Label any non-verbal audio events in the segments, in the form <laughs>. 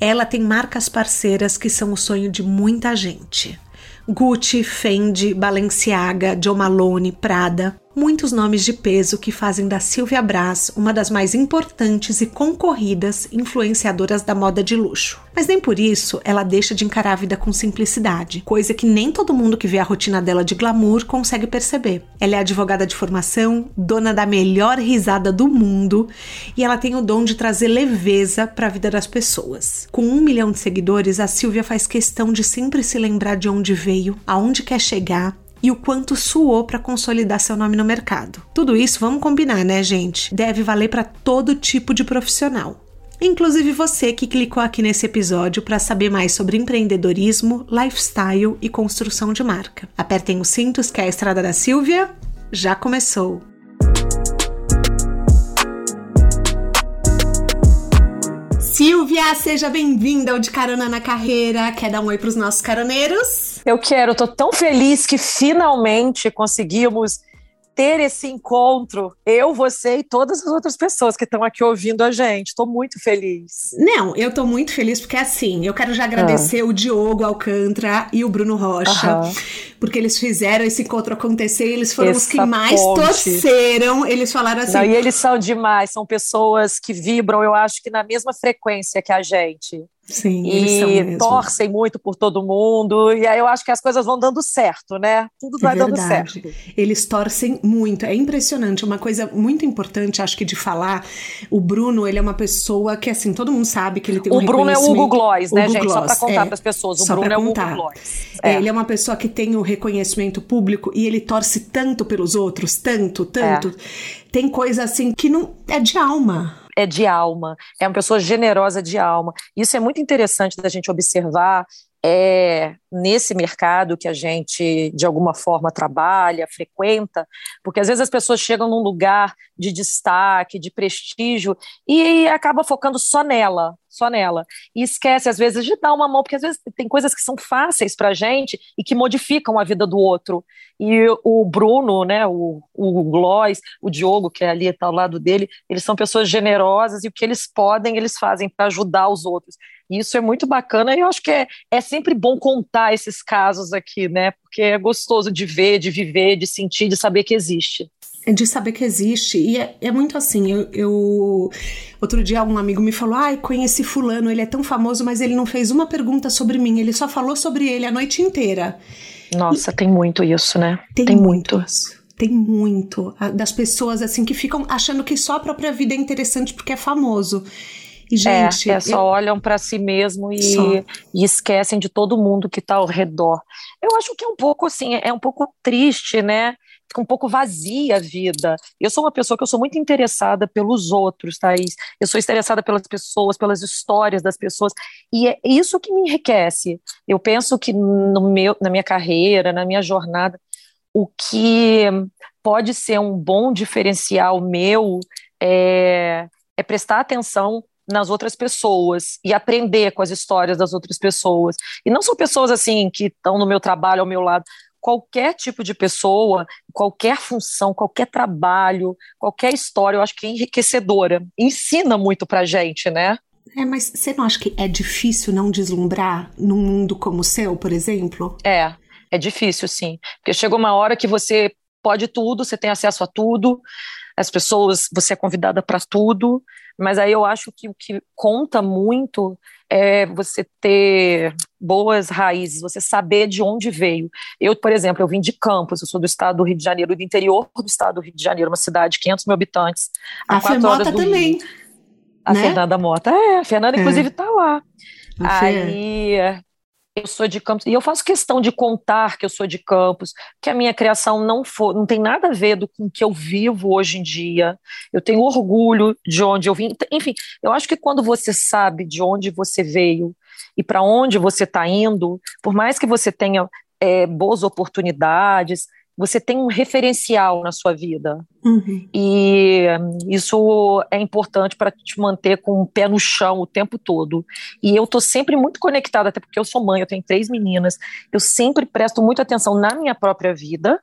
Ela tem marcas parceiras que são o sonho de muita gente. Gucci, Fendi, Balenciaga, John Malone, Prada muitos nomes de peso que fazem da Silvia Braz uma das mais importantes e concorridas influenciadoras da moda de luxo. Mas nem por isso ela deixa de encarar a vida com simplicidade, coisa que nem todo mundo que vê a rotina dela de glamour consegue perceber. Ela é advogada de formação, dona da melhor risada do mundo e ela tem o dom de trazer leveza para a vida das pessoas. Com um milhão de seguidores, a Silvia faz questão de sempre se lembrar de onde veio, aonde quer chegar e o quanto suou para consolidar seu nome no mercado. Tudo isso, vamos combinar, né, gente? Deve valer para todo tipo de profissional. Inclusive você que clicou aqui nesse episódio para saber mais sobre empreendedorismo, lifestyle e construção de marca. Apertem os cintos que a estrada da Silvia já começou. Silvia, seja bem-vinda ao De Carona na Carreira. Quer dar um oi para os nossos caroneiros? Eu quero, tô tão feliz que finalmente conseguimos ter esse encontro, eu, você e todas as outras pessoas que estão aqui ouvindo a gente. Estou muito feliz. Não, eu estou muito feliz porque assim, eu quero já agradecer ah. o Diogo Alcântara e o Bruno Rocha, porque eles fizeram esse encontro acontecer e eles foram Essa os que mais ponte. torceram. Eles falaram assim. Não, e eles são demais, são pessoas que vibram, eu acho que na mesma frequência que a gente. Sim, e torcem muito por todo mundo, e aí eu acho que as coisas vão dando certo, né? Tudo vai é dando certo. Eles torcem muito, é impressionante. Uma coisa muito importante, acho que de falar, o Bruno, ele é uma pessoa que, assim, todo mundo sabe que ele tem um O Bruno é o Hugo Gloss, né, Hugo gente? Gloss, só para contar é, para as pessoas, o Bruno é o Hugo Gloss. É. Ele é uma pessoa que tem o reconhecimento público e ele torce tanto pelos outros, tanto, tanto. É. Tem coisa assim que não é de alma é de alma, é uma pessoa generosa de alma. Isso é muito interessante da gente observar é nesse mercado que a gente de alguma forma trabalha, frequenta, porque às vezes as pessoas chegam num lugar de destaque, de prestígio e acaba focando só nela, só nela. E esquece às vezes de dar uma mão, porque às vezes tem coisas que são fáceis para a gente e que modificam a vida do outro. E o Bruno, né, o, o o Diogo, que é ali está ao lado dele, eles são pessoas generosas e o que eles podem, eles fazem para ajudar os outros. Isso é muito bacana e eu acho que é, é sempre bom contar esses casos aqui, né? Porque é gostoso de ver, de viver, de sentir, de saber que existe de saber que existe. E é, é muito assim. Eu, eu, Outro dia, um amigo me falou: Ai, conheci Fulano, ele é tão famoso, mas ele não fez uma pergunta sobre mim, ele só falou sobre ele a noite inteira. Nossa, e... tem muito isso, né? Tem, tem muito. muito. Tem muito. Das pessoas, assim, que ficam achando que só a própria vida é interessante porque é famoso. E, gente, é, é só eu... olham para si mesmo e, e, esquecem de todo mundo que está ao redor. Eu acho que é um pouco assim, é um pouco triste, né? Fica um pouco vazia a vida. Eu sou uma pessoa que eu sou muito interessada pelos outros, Thaís. Eu sou interessada pelas pessoas, pelas histórias das pessoas. E é isso que me enriquece. Eu penso que no meu, na minha carreira, na minha jornada, o que pode ser um bom diferencial meu é, é prestar atenção nas outras pessoas e aprender com as histórias das outras pessoas. E não são pessoas assim que estão no meu trabalho ao meu lado. Qualquer tipo de pessoa, qualquer função, qualquer trabalho, qualquer história, eu acho que é enriquecedora. Ensina muito pra gente, né? É, mas você não acha que é difícil não deslumbrar num mundo como o seu, por exemplo? É, é difícil, sim. Porque chega uma hora que você pode tudo, você tem acesso a tudo, as pessoas, você é convidada para tudo, mas aí eu acho que o que conta muito é você ter boas raízes, você saber de onde veio. Eu, por exemplo, eu vim de Campos, eu sou do estado do Rio de Janeiro, do interior do estado do Rio de Janeiro, uma cidade de 500 mil habitantes. A, Fernanda também. Rio. A né? Fernanda Mota, é, a Fernanda, inclusive, está é. lá. Aí eu sou de Campos, e eu faço questão de contar que eu sou de Campos, que a minha criação não for, não tem nada a ver do, com o que eu vivo hoje em dia. Eu tenho orgulho de onde eu vim. Enfim, eu acho que quando você sabe de onde você veio e para onde você está indo, por mais que você tenha é, boas oportunidades, você tem um referencial na sua vida. Uhum. E isso é importante para te manter com o pé no chão o tempo todo. E eu estou sempre muito conectada, até porque eu sou mãe, eu tenho três meninas, eu sempre presto muita atenção na minha própria vida,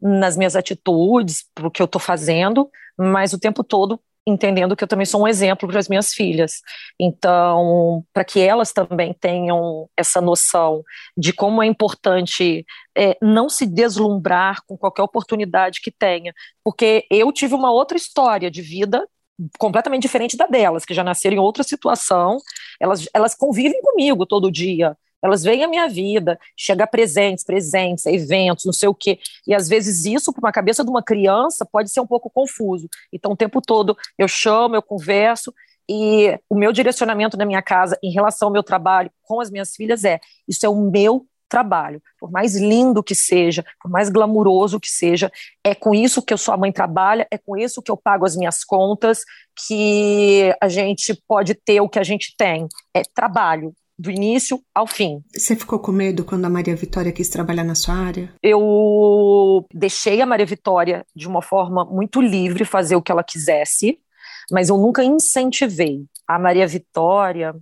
nas minhas atitudes, para o que eu estou fazendo, mas o tempo todo entendendo que eu também sou um exemplo para as minhas filhas. Então, para que elas também tenham essa noção de como é importante é, não se deslumbrar com qualquer oportunidade que tenha, porque eu tive uma outra história de vida completamente diferente da delas, que já nasceram em outra situação, elas, elas convivem comigo todo dia, elas veem a minha vida, chega presentes, presentes, eventos, não sei o quê. E às vezes isso, para uma cabeça de uma criança, pode ser um pouco confuso. Então, o tempo todo eu chamo, eu converso, e o meu direcionamento na minha casa em relação ao meu trabalho com as minhas filhas é: isso é o meu trabalho. Por mais lindo que seja, por mais glamuroso que seja, é com isso que eu sua mãe trabalha, é com isso que eu pago as minhas contas, que a gente pode ter o que a gente tem. É trabalho do início ao fim. Você ficou com medo quando a Maria Vitória quis trabalhar na sua área? Eu deixei a Maria Vitória de uma forma muito livre fazer o que ela quisesse, mas eu nunca incentivei. A Maria Vitória,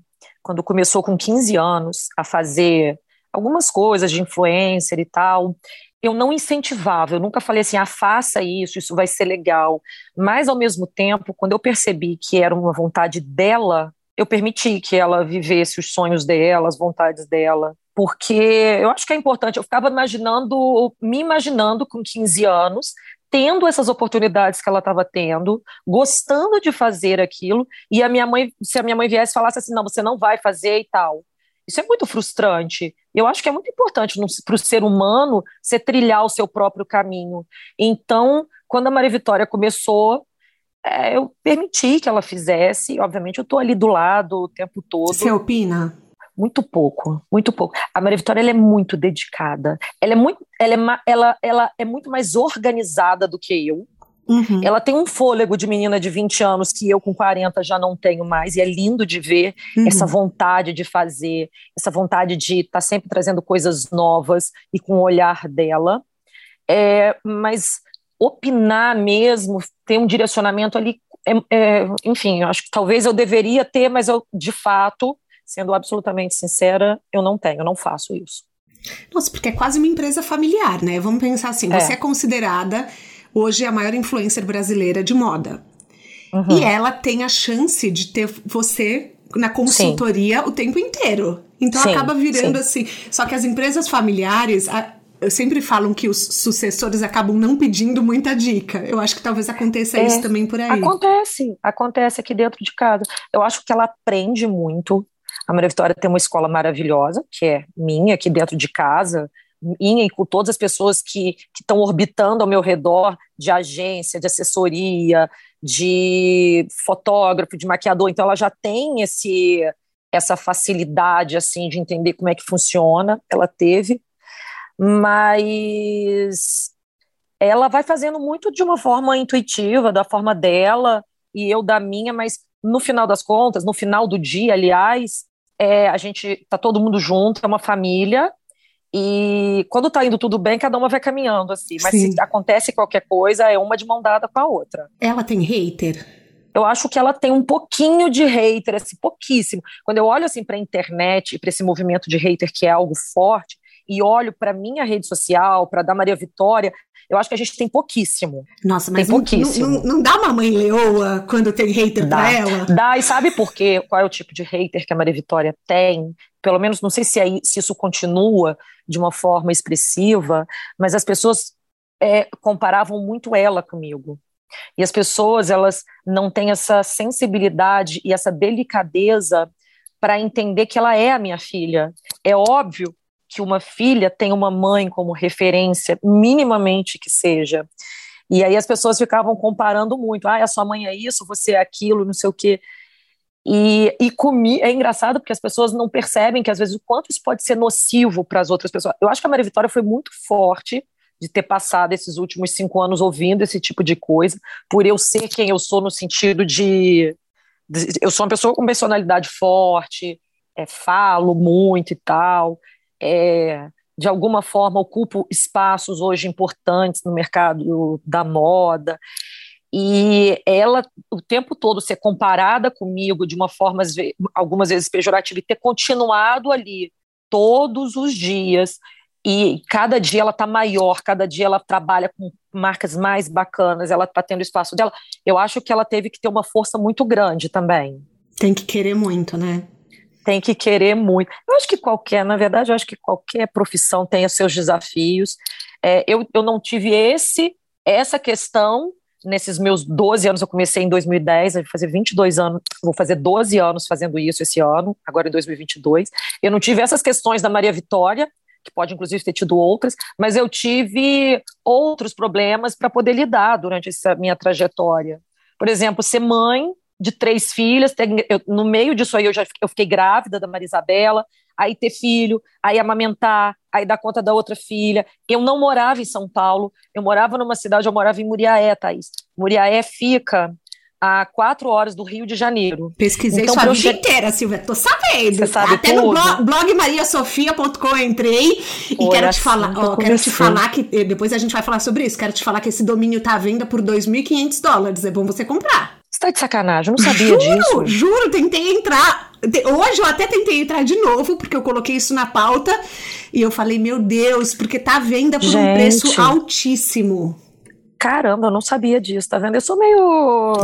quando começou com 15 anos a fazer algumas coisas de influencer e tal, eu não incentivava, eu nunca falei assim, ah, faça isso, isso vai ser legal. Mas, ao mesmo tempo, quando eu percebi que era uma vontade dela eu permiti que ela vivesse os sonhos dela, as vontades dela, porque eu acho que é importante. Eu ficava imaginando, me imaginando com 15 anos, tendo essas oportunidades que ela estava tendo, gostando de fazer aquilo, e a minha mãe, se a minha mãe viesse falasse assim, não, você não vai fazer e tal. Isso é muito frustrante. Eu acho que é muito importante para o ser humano você trilhar o seu próprio caminho. Então, quando a Maria Vitória começou, é, eu permiti que ela fizesse. Obviamente, eu estou ali do lado o tempo todo. Você opina? Muito pouco, muito pouco. A Maria Vitória ela é muito dedicada. Ela é muito, ela é, ela, ela é muito mais organizada do que eu. Uhum. Ela tem um fôlego de menina de 20 anos que eu, com 40, já não tenho mais, e é lindo de ver uhum. essa vontade de fazer, essa vontade de estar tá sempre trazendo coisas novas e com o olhar dela. É, mas opinar mesmo, ter um direcionamento ali, é, é, enfim, eu acho que talvez eu deveria ter, mas eu, de fato, sendo absolutamente sincera, eu não tenho, eu não faço isso. Nossa, porque é quase uma empresa familiar, né? Vamos pensar assim, é. você é considerada hoje a maior influencer brasileira de moda. Uhum. E ela tem a chance de ter você na consultoria sim. o tempo inteiro. Então sim, acaba virando sim. assim. Só que as empresas familiares, sempre falam que os sucessores acabam não pedindo muita dica. Eu acho que talvez aconteça é, isso também por aí. Acontece, acontece aqui dentro de casa. Eu acho que ela aprende muito. A Maria Vitória tem uma escola maravilhosa, que é minha, aqui dentro de casa, minha e com todas as pessoas que estão orbitando ao meu redor, de agência, de assessoria, de fotógrafo, de maquiador. Então, ela já tem esse essa facilidade assim de entender como é que funciona. Ela teve mas ela vai fazendo muito de uma forma intuitiva, da forma dela, e eu da minha, mas no final das contas, no final do dia, aliás, é, a gente tá todo mundo junto, é uma família, e quando tá indo tudo bem, cada uma vai caminhando, assim. Mas Sim. se acontece qualquer coisa, é uma de mão dada com a outra. Ela tem hater? Eu acho que ela tem um pouquinho de hater, assim, pouquíssimo. Quando eu olho assim para a internet e para esse movimento de hater que é algo forte, e olho para minha rede social, para da Maria Vitória, eu acho que a gente tem pouquíssimo. Nossa, mas tem pouquíssimo. Não, não, não, dá uma mãe leoa quando tem hater dá, pra ela? Dá, e sabe por quê? Qual é o tipo de hater que a Maria Vitória tem? Pelo menos, não sei se, aí, se isso continua de uma forma expressiva, mas as pessoas é, comparavam muito ela comigo. E as pessoas, elas não têm essa sensibilidade e essa delicadeza para entender que ela é a minha filha. É óbvio que uma filha tem uma mãe como referência, minimamente que seja. E aí as pessoas ficavam comparando muito. Ah, a sua mãe é isso, você é aquilo, não sei o quê. E, e comi, é engraçado porque as pessoas não percebem que às vezes o quanto isso pode ser nocivo para as outras pessoas. Eu acho que a Maria Vitória foi muito forte de ter passado esses últimos cinco anos ouvindo esse tipo de coisa, por eu ser quem eu sou no sentido de, de eu sou uma pessoa com personalidade forte, é, falo muito e tal, é, de alguma forma ocupo espaços hoje importantes no mercado da moda. E ela, o tempo todo, ser comparada comigo de uma forma, algumas vezes pejorativa, e ter continuado ali todos os dias, e cada dia ela está maior, cada dia ela trabalha com marcas mais bacanas, ela está tendo espaço dela. Eu acho que ela teve que ter uma força muito grande também. Tem que querer muito, né? Tem que querer muito. Eu acho que qualquer, na verdade, eu acho que qualquer profissão tem os seus desafios. É, eu, eu não tive esse essa questão nesses meus 12 anos, eu comecei em 2010, vou fazer 22 anos, vou fazer 12 anos fazendo isso esse ano, agora em 2022. Eu não tive essas questões da Maria Vitória, que pode inclusive ter tido outras, mas eu tive outros problemas para poder lidar durante essa minha trajetória. Por exemplo, ser mãe de três filhas, eu, no meio disso aí eu já eu fiquei grávida da Maria Isabela, aí ter filho, aí amamentar, aí dar conta da outra filha. Eu não morava em São Paulo, eu morava numa cidade, eu morava em Muriaé, Thaís. Muriaé fica a quatro horas do Rio de Janeiro. Pesquisei então, sua vida inteira, Silvia, tô sabendo. Você sabe Até tudo. no blog, blog mariasofia.com entrei e quero te falar, ó, quero te falar que depois a gente vai falar sobre isso. Quero te falar que esse domínio tá à venda por 2.500 dólares. É bom você comprar. Você tá de sacanagem, eu não sabia juro, disso. Juro, tentei entrar. Hoje eu até tentei entrar de novo, porque eu coloquei isso na pauta. E eu falei, meu Deus, porque tá à venda por Gente. um preço altíssimo. Caramba, eu não sabia disso, tá vendo? Eu sou meio,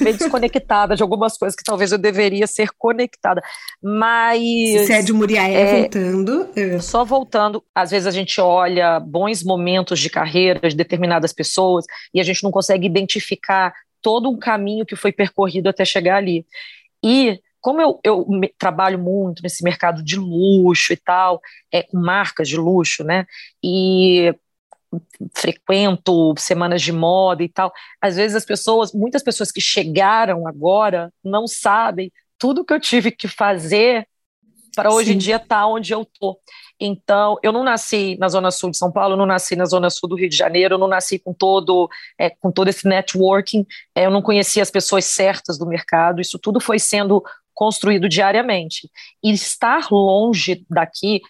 meio desconectada de algumas coisas que talvez eu deveria ser conectada. Mas. Você é de Muriaé, é, voltando. É. Só voltando, às vezes a gente olha bons momentos de carreira de determinadas pessoas e a gente não consegue identificar todo um caminho que foi percorrido até chegar ali. E como eu, eu trabalho muito nesse mercado de luxo e tal, é, com marcas de luxo, né? E frequento semanas de moda e tal. Às vezes as pessoas, muitas pessoas que chegaram agora não sabem tudo que eu tive que fazer para hoje em dia estar tá onde eu tô. Então, eu não nasci na zona sul de São Paulo, eu não nasci na zona sul do Rio de Janeiro, eu não nasci com todo é, com todo esse networking, é, eu não conhecia as pessoas certas do mercado. Isso tudo foi sendo construído diariamente. E estar longe daqui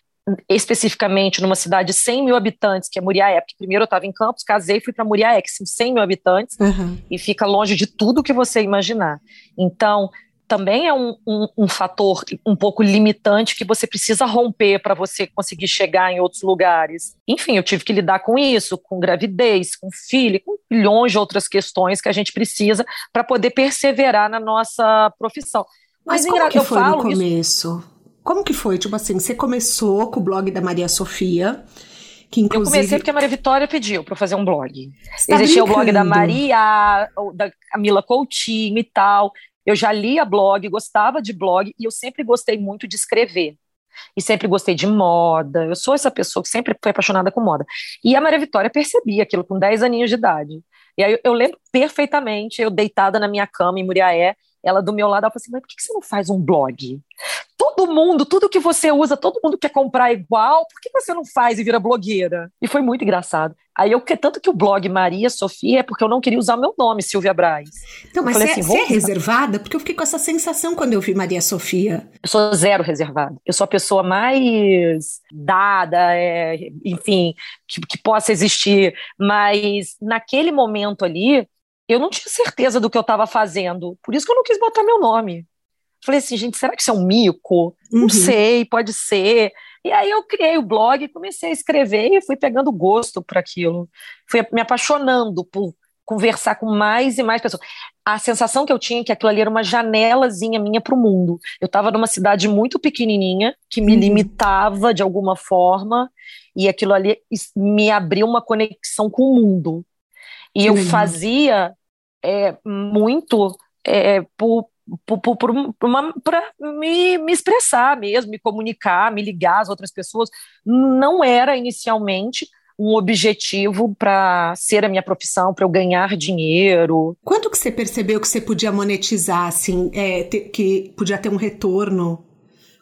especificamente numa cidade de 100 mil habitantes, que é Muriaé, porque primeiro eu estava em Campos, casei e fui para Muriaé, que são 100 mil habitantes, uhum. e fica longe de tudo que você imaginar. Então, também é um, um, um, fator um pouco limitante que você precisa romper para você conseguir chegar em outros lugares. Enfim, eu tive que lidar com isso, com gravidez, com filho, com milhões de outras questões que a gente precisa para poder perseverar na nossa profissão. Mas, Mas como que foi no começo? Isso como que foi? Tipo assim, você começou com o blog da Maria Sofia, que inclusive... Eu comecei porque a Maria Vitória pediu para fazer um blog. Tá Existia brincando. o blog da Maria, da Camila Coutinho e tal. Eu já lia blog, gostava de blog e eu sempre gostei muito de escrever. E sempre gostei de moda. Eu sou essa pessoa que sempre foi apaixonada com moda. E a Maria Vitória percebia aquilo com 10 aninhos de idade. E aí eu lembro perfeitamente, eu deitada na minha cama em Muriaé, ela do meu lado, ela falou assim, mas por que você não faz um blog? todo mundo, tudo que você usa, todo mundo quer comprar igual, por que você não faz e vira blogueira? E foi muito engraçado. Aí eu, tanto que o blog Maria Sofia é porque eu não queria usar meu nome, Silvia Braz. Então, mas você, assim, você é reservada? Porque eu fiquei com essa sensação quando eu vi Maria Sofia. Eu sou zero reservada. Eu sou a pessoa mais dada, é, enfim, que, que possa existir. Mas naquele momento ali, eu não tinha certeza do que eu estava fazendo. Por isso que eu não quis botar meu nome. Falei assim, gente, será que isso é um mico? Uhum. Não sei, pode ser. E aí eu criei o blog, comecei a escrever e fui pegando gosto por aquilo. Fui me apaixonando por conversar com mais e mais pessoas. A sensação que eu tinha é que aquilo ali era uma janelazinha minha para o mundo. Eu estava numa cidade muito pequenininha, que me uhum. limitava de alguma forma, e aquilo ali me abriu uma conexão com o mundo. E eu fazia é, muito é, por, para me, me expressar mesmo, me comunicar, me ligar às outras pessoas. Não era inicialmente um objetivo para ser a minha profissão, para eu ganhar dinheiro. Quando que você percebeu que você podia monetizar, assim, é, ter, que podia ter um retorno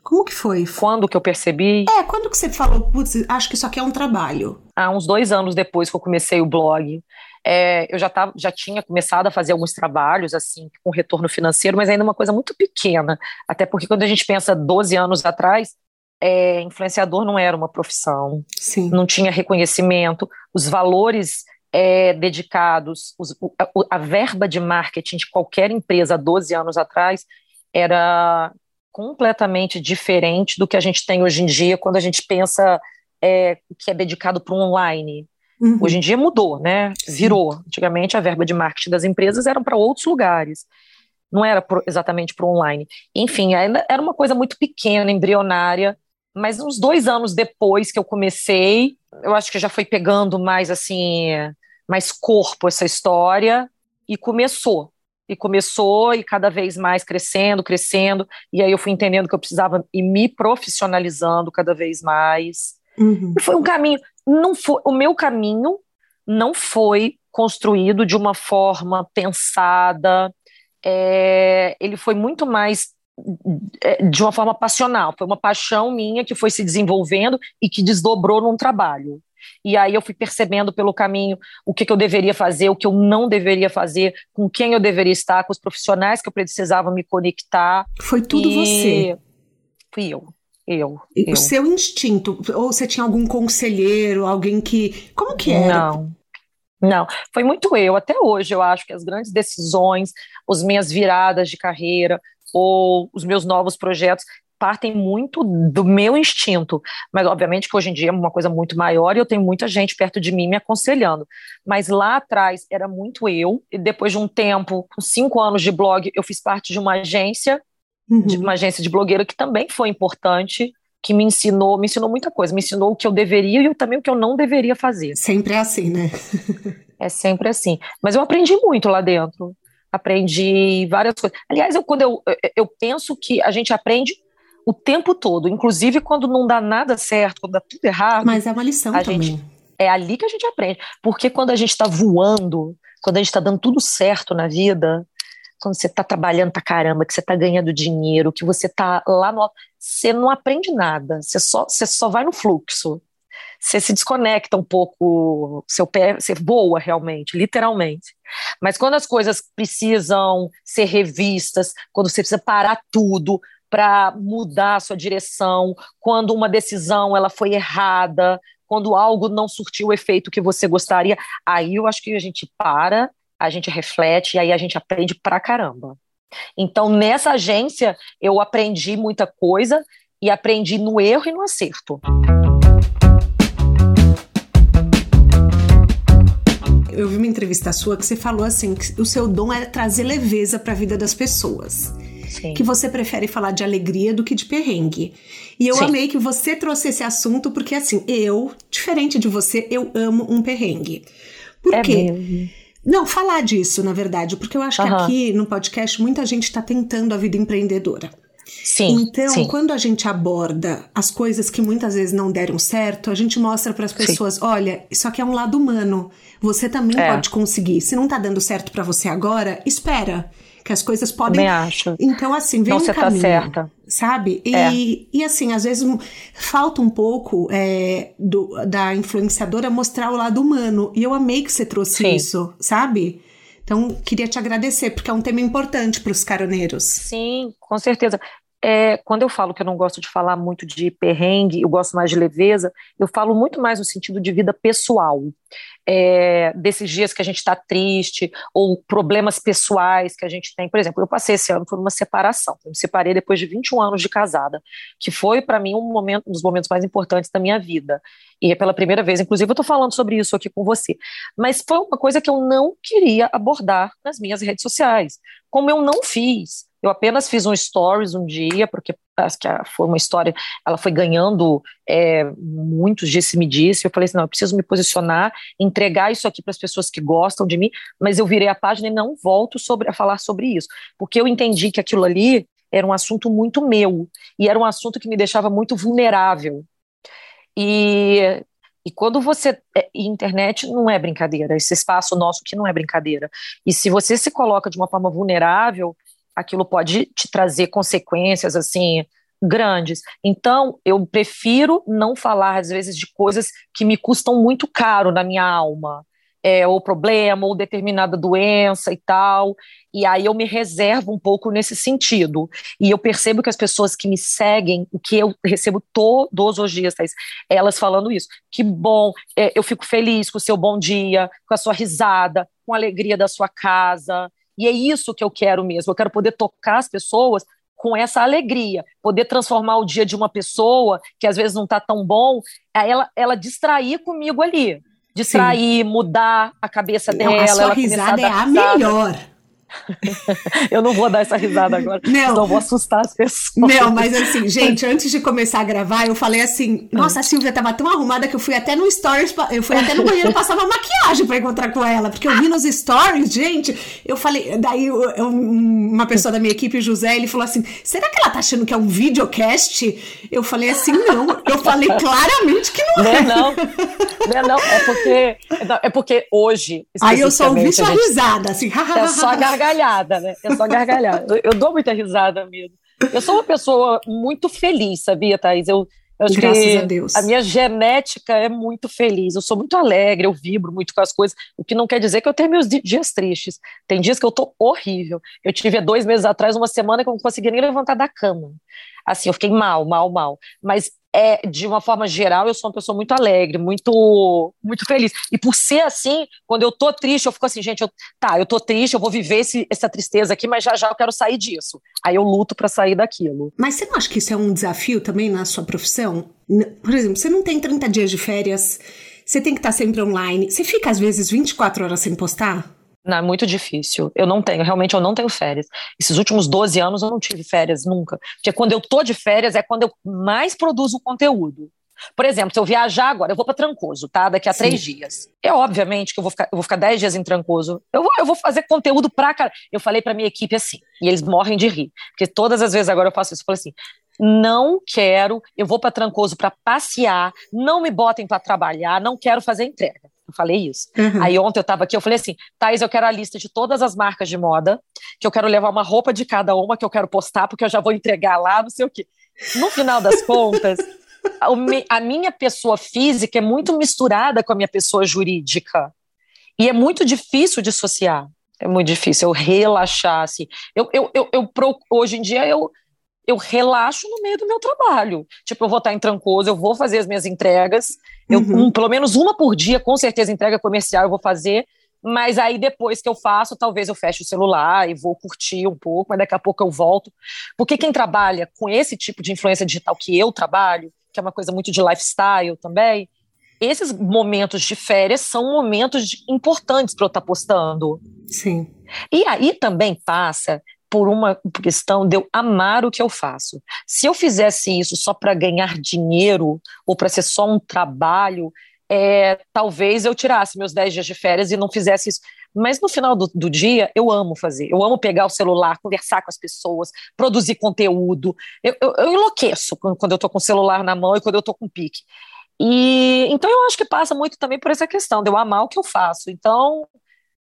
Como que foi? Quando que eu percebi? É, quando que você falou, putz, acho que isso aqui é um trabalho? Há uns dois anos depois que eu comecei o blog. É, eu já, tava, já tinha começado a fazer alguns trabalhos, assim, com retorno financeiro, mas ainda uma coisa muito pequena. Até porque quando a gente pensa 12 anos atrás, é, influenciador não era uma profissão, Sim. não tinha reconhecimento, os valores é, dedicados, os, a, a, verba de marketing de qualquer empresa 12 anos atrás era completamente diferente do que a gente tem hoje em dia quando a gente pensa é, que é dedicado para o online. Uhum. Hoje em dia mudou, né? Virou. Antigamente a verba de marketing das empresas era para outros lugares. Não era pro, exatamente para o online. Enfim, era uma coisa muito pequena, embrionária, mas uns dois anos depois que eu comecei, eu acho que já foi pegando mais assim, mais corpo essa história e começou. E começou e cada vez mais crescendo, crescendo. E aí eu fui entendendo que eu precisava ir me profissionalizando cada vez mais. Uhum. E foi um caminho não foi o meu caminho não foi construído de uma forma pensada. É, ele foi muito mais é, de uma forma passional. Foi uma paixão minha que foi se desenvolvendo e que desdobrou num trabalho. E aí eu fui percebendo pelo caminho o que, que, eu deveria fazer, o que eu não deveria fazer, com quem eu deveria estar, com os profissionais que eu precisava me conectar. Foi tudo e... você. Fui eu. Eu, eu. O seu instinto, ou você tinha algum conselheiro, alguém que. Como que era? Não. Não, foi muito eu. Até hoje eu acho que as grandes decisões, as minhas viradas de carreira ou os meus novos projetos partem muito do meu instinto. Mas, obviamente, que hoje em dia é uma coisa muito maior e eu tenho muita gente perto de mim me aconselhando. Mas lá atrás era muito eu, e depois de um tempo, com cinco anos de blog, eu fiz parte de uma agência uhum. de uma agência de blogueira que também foi importante, que me ensinou, me ensinou muita coisa, me ensinou o que eu deveria e também o que eu não deveria fazer. Sempre é assim, né? <laughs> é sempre assim. Mas eu aprendi muito lá dentro. Aprendi várias coisas. Aliás, eu, quando eu, eu penso que a gente aprende o tempo todo, inclusive quando não dá nada certo, quando dá tudo errado. Mas é uma lição também. Gente, é ali que a gente aprende. Porque quando a gente está voando, quando a gente está dando tudo certo na vida, quando você está trabalhando pra caramba, que você está ganhando dinheiro, que você está lá no. Você não aprende nada, você só, você só vai no fluxo. Você se desconecta um pouco, seu pé, você voa realmente, literalmente. Mas quando as coisas precisam ser revistas, quando você precisa parar tudo para mudar a sua direção, quando uma decisão ela foi errada, quando algo não surtiu o efeito que você gostaria, aí eu acho que a gente para a gente reflete e aí a gente aprende pra caramba. Então, nessa agência, eu aprendi muita coisa e aprendi no erro e no acerto. Eu vi uma entrevista sua que você falou assim que o seu dom é trazer leveza para a vida das pessoas. Sim. Que você prefere falar de alegria do que de perrengue. E eu Sim. amei que você trouxe esse assunto, porque assim, eu, diferente de você, eu amo um perrengue. Por é quê? Mesmo. Não, falar disso, na verdade, porque eu acho uhum. que aqui no podcast muita gente está tentando a vida empreendedora. Sim. Então, sim. quando a gente aborda as coisas que muitas vezes não deram certo, a gente mostra para as pessoas: sim. olha, isso aqui é um lado humano. Você também é. pode conseguir. Se não está dando certo para você agora, espera que as coisas podem. Também acho. Então, assim, vem Não, um você caminho, tá certa. Sabe? E, é. e assim, às vezes falta um pouco é, do, da influenciadora mostrar o lado humano. E eu amei que você trouxe Sim. isso, sabe? Então, queria te agradecer, porque é um tema importante para os caroneiros. Sim, com certeza. É, quando eu falo que eu não gosto de falar muito de perrengue, eu gosto mais de leveza, eu falo muito mais no sentido de vida pessoal é, desses dias que a gente está triste, ou problemas pessoais que a gente tem. Por exemplo, eu passei esse ano por uma separação. Eu me separei depois de 21 anos de casada, que foi, para mim, um, momento, um dos momentos mais importantes da minha vida. E é pela primeira vez, inclusive, eu estou falando sobre isso aqui com você. Mas foi uma coisa que eu não queria abordar nas minhas redes sociais. Como eu não fiz, eu apenas fiz um stories um dia, porque acho que foi uma história, ela foi ganhando é, muitos disse-me-disse. Eu falei assim: não, eu preciso me posicionar, entregar isso aqui para as pessoas que gostam de mim, mas eu virei a página e não volto sobre, a falar sobre isso, porque eu entendi que aquilo ali era um assunto muito meu e era um assunto que me deixava muito vulnerável. E e quando você. É, internet não é brincadeira, esse espaço nosso que não é brincadeira. E se você se coloca de uma forma vulnerável, aquilo pode te trazer consequências, assim, grandes. Então, eu prefiro não falar, às vezes, de coisas que me custam muito caro na minha alma. É, ou problema, ou determinada doença e tal. E aí eu me reservo um pouco nesse sentido. E eu percebo que as pessoas que me seguem, o que eu recebo todos os dias, Thaís, elas falando isso. Que bom, é, eu fico feliz com o seu bom dia, com a sua risada, com a alegria da sua casa. E é isso que eu quero mesmo. Eu quero poder tocar as pessoas com essa alegria, poder transformar o dia de uma pessoa que às vezes não está tão bom, ela, ela distrair comigo ali. Distrair, Sim. mudar a cabeça não, dela. A sua ela risada é a melhor. Eu não vou dar essa risada agora, não. não vou assustar as pessoas. Não, mas assim, gente, antes de começar a gravar, eu falei assim: nossa, a Silvia tava tão arrumada que eu fui até no stories, eu fui até no banheiro passar uma maquiagem para encontrar com ela, porque eu vi nos stories, gente. Eu falei, daí eu, eu, uma pessoa da minha equipe, José, ele falou assim: será que ela tá achando que é um videocast? Eu falei assim: não. Eu falei claramente que não, não é. Não, não, não, é porque, é porque hoje. Aí eu só ouvi sua risada, assim, é só a gargalhada, né? É só gargalhada. Eu, dou muita risada mesmo. Eu sou uma pessoa muito feliz, sabia, Thaís? Eu, eu acho Graças que a Deus. A minha genética é muito feliz. Eu sou muito alegre, eu vibro muito com as coisas, o que não quer dizer que eu tenho meus dias tristes. Tem dias que eu tô horrível. Eu tive dois meses atrás, uma semana que eu não conseguia nem levantar da cama. Assim, eu fiquei mal, mal, mal. Mas é, de uma forma geral, eu sou uma pessoa muito alegre, muito muito feliz. E por ser assim, quando eu tô triste, eu fico assim, gente, eu, tá, eu tô triste, eu vou viver esse, essa tristeza aqui, mas já já eu quero sair disso. Aí eu luto para sair daquilo. Mas você não acha que isso é um desafio também na sua profissão? Por exemplo, você não tem 30 dias de férias, você tem que estar sempre online, você fica às vezes 24 horas sem postar? Não, é muito difícil. Eu não tenho, realmente eu não tenho férias. Esses últimos 12 anos eu não tive férias nunca. Porque quando eu tô de férias é quando eu mais produzo conteúdo. Por exemplo, se eu viajar agora, eu vou para Trancoso, tá? Daqui a Sim. três dias. É obviamente que eu vou ficar, eu vou ficar dez dias em Trancoso. Eu vou, eu vou fazer conteúdo pra cara. Eu falei pra minha equipe assim, e eles morrem de rir. Porque todas as vezes agora eu faço isso. Eu falo assim: não quero, eu vou para Trancoso para passear, não me botem para trabalhar, não quero fazer entrega. Eu falei isso. Uhum. Aí ontem eu estava aqui, eu falei assim, Thais, eu quero a lista de todas as marcas de moda, que eu quero levar uma roupa de cada uma, que eu quero postar, porque eu já vou entregar lá, não sei o quê. No final das <laughs> contas, a minha pessoa física é muito misturada com a minha pessoa jurídica. E é muito difícil dissociar. É muito difícil eu relaxar, assim. Eu, eu, eu, eu, hoje em dia, eu, eu relaxo no meio do meu trabalho. Tipo, eu vou estar em Trancoso, eu vou fazer as minhas entregas, eu, uhum. um, pelo menos uma por dia, com certeza, entrega comercial eu vou fazer, mas aí depois que eu faço, talvez eu feche o celular e vou curtir um pouco, mas daqui a pouco eu volto. Porque quem trabalha com esse tipo de influência digital que eu trabalho, que é uma coisa muito de lifestyle também, esses momentos de férias são momentos de, importantes para eu estar postando. Sim. E aí também passa por uma questão de eu amar o que eu faço. Se eu fizesse isso só para ganhar dinheiro ou para ser só um trabalho, é, talvez eu tirasse meus 10 dias de férias e não fizesse isso. Mas no final do, do, dia, eu amo fazer. Eu amo pegar o celular, conversar com as pessoas, produzir conteúdo. Eu, eu, eu enlouqueço quando eu estou com o celular na mão e quando eu estou com pique. E então eu acho que passa muito também por essa questão de eu amar o que eu faço. Então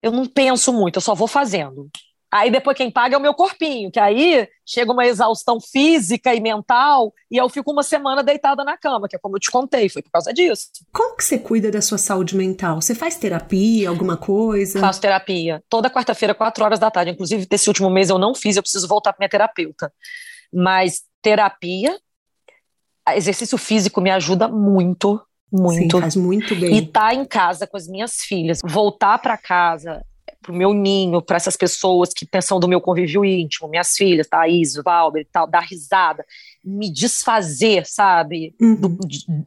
eu não penso muito, eu só vou fazendo. Aí depois quem paga é o meu corpinho, que aí chega uma exaustão física e mental e eu fico uma semana deitada na cama, que é como eu te contei, foi por causa disso. Como que você cuida da sua saúde mental? Você faz terapia, alguma coisa? Faço terapia. Toda quarta-feira, quatro horas da tarde. Inclusive, desse último mês eu não fiz, eu preciso voltar para minha terapeuta. Mas terapia, exercício físico me ajuda muito, muito. Sim, faz muito bem. E tá em casa com as minhas filhas. Voltar para casa para o meu ninho, para essas pessoas que pensam do meu convívio íntimo, minhas filhas, Thaís, Valber e tal, dar risada, me desfazer, sabe? Uhum. Do,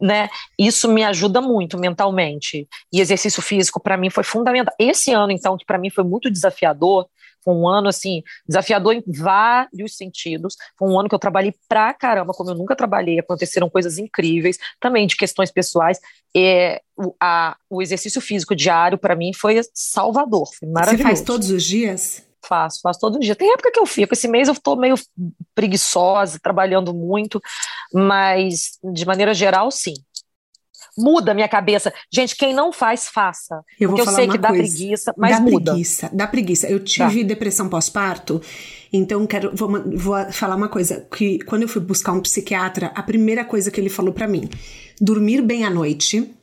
né? Isso me ajuda muito mentalmente. E exercício físico, para mim, foi fundamental. Esse ano, então, que para mim foi muito desafiador, foi um ano, assim, desafiador em vários sentidos. Foi um ano que eu trabalhei pra caramba, como eu nunca trabalhei. Aconteceram coisas incríveis, também de questões pessoais. É, o, a, o exercício físico diário, para mim, foi salvador. Foi maravilhoso. Você faz todos os dias? Faço, faço todo dia. Tem época que eu fico. Esse mês eu estou meio preguiçosa, trabalhando muito, mas de maneira geral, sim. Muda a minha cabeça. Gente, quem não faz, faça. Eu porque eu sei que dá coisa. preguiça, mas dá muda. Preguiça, dá preguiça. Eu tive depressão pós-parto, então quero vou, vou falar uma coisa que quando eu fui buscar um psiquiatra, a primeira coisa que ele falou para mim, dormir bem à noite.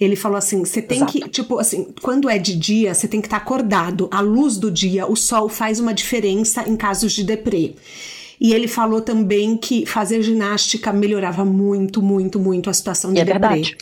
Ele falou assim: você tem Exato. que, tipo assim, quando é de dia, você tem que estar tá acordado. A luz do dia, o sol faz uma diferença em casos de deprê. E ele falou também que fazer ginástica melhorava muito, muito, muito a situação de é deprê. Verdade.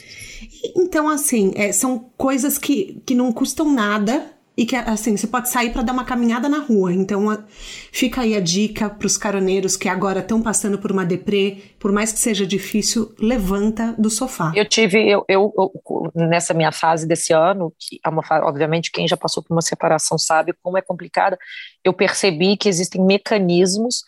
Então, assim, é, são coisas que, que não custam nada e que, assim, você pode sair para dar uma caminhada na rua. Então, a, fica aí a dica para os caroneiros que agora estão passando por uma deprê, por mais que seja difícil, levanta do sofá. Eu tive, eu, eu, eu nessa minha fase desse ano, que é uma obviamente quem já passou por uma separação sabe como é complicada, eu percebi que existem mecanismos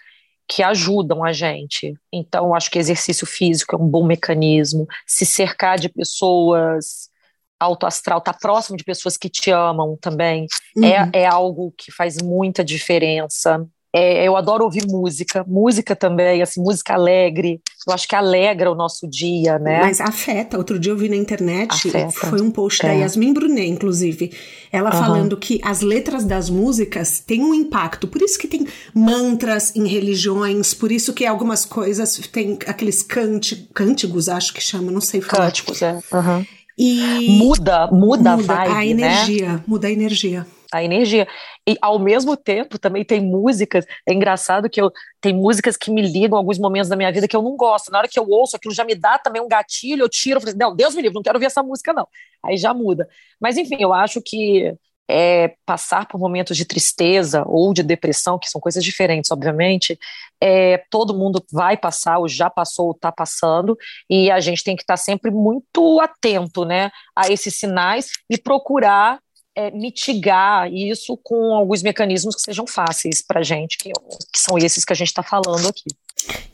que ajudam a gente. Então, acho que exercício físico é um bom mecanismo, se cercar de pessoas alto astral, estar tá próximo de pessoas que te amam também, é, uhum. é, é algo que faz muita diferença. É, eu adoro ouvir música, música também, assim, música alegre. Eu acho que alegra o nosso dia, né? Mas afeta. Outro dia eu vi na internet, afeta. foi um post é. da Yasmin Brunet, inclusive, ela uhum. falando que as letras das músicas têm um impacto. Por isso que tem mantras em religiões, por isso que algumas coisas tem aqueles cânticos, acho que chama, não sei falar. Cânticos, é. Uhum. E muda, muda, muda a vibe, a energia, né? muda a energia a energia. E ao mesmo tempo também tem músicas, é engraçado que eu tem músicas que me ligam alguns momentos da minha vida que eu não gosto. Na hora que eu ouço, aquilo já me dá também um gatilho, eu tiro, eu falo não, Deus me livre, não quero ouvir essa música não. Aí já muda. Mas enfim, eu acho que é, passar por momentos de tristeza ou de depressão, que são coisas diferentes, obviamente, é, todo mundo vai passar, ou já passou, ou está passando, e a gente tem que estar tá sempre muito atento né, a esses sinais e procurar é, mitigar isso com alguns mecanismos que sejam fáceis para a gente, que, que são esses que a gente está falando aqui.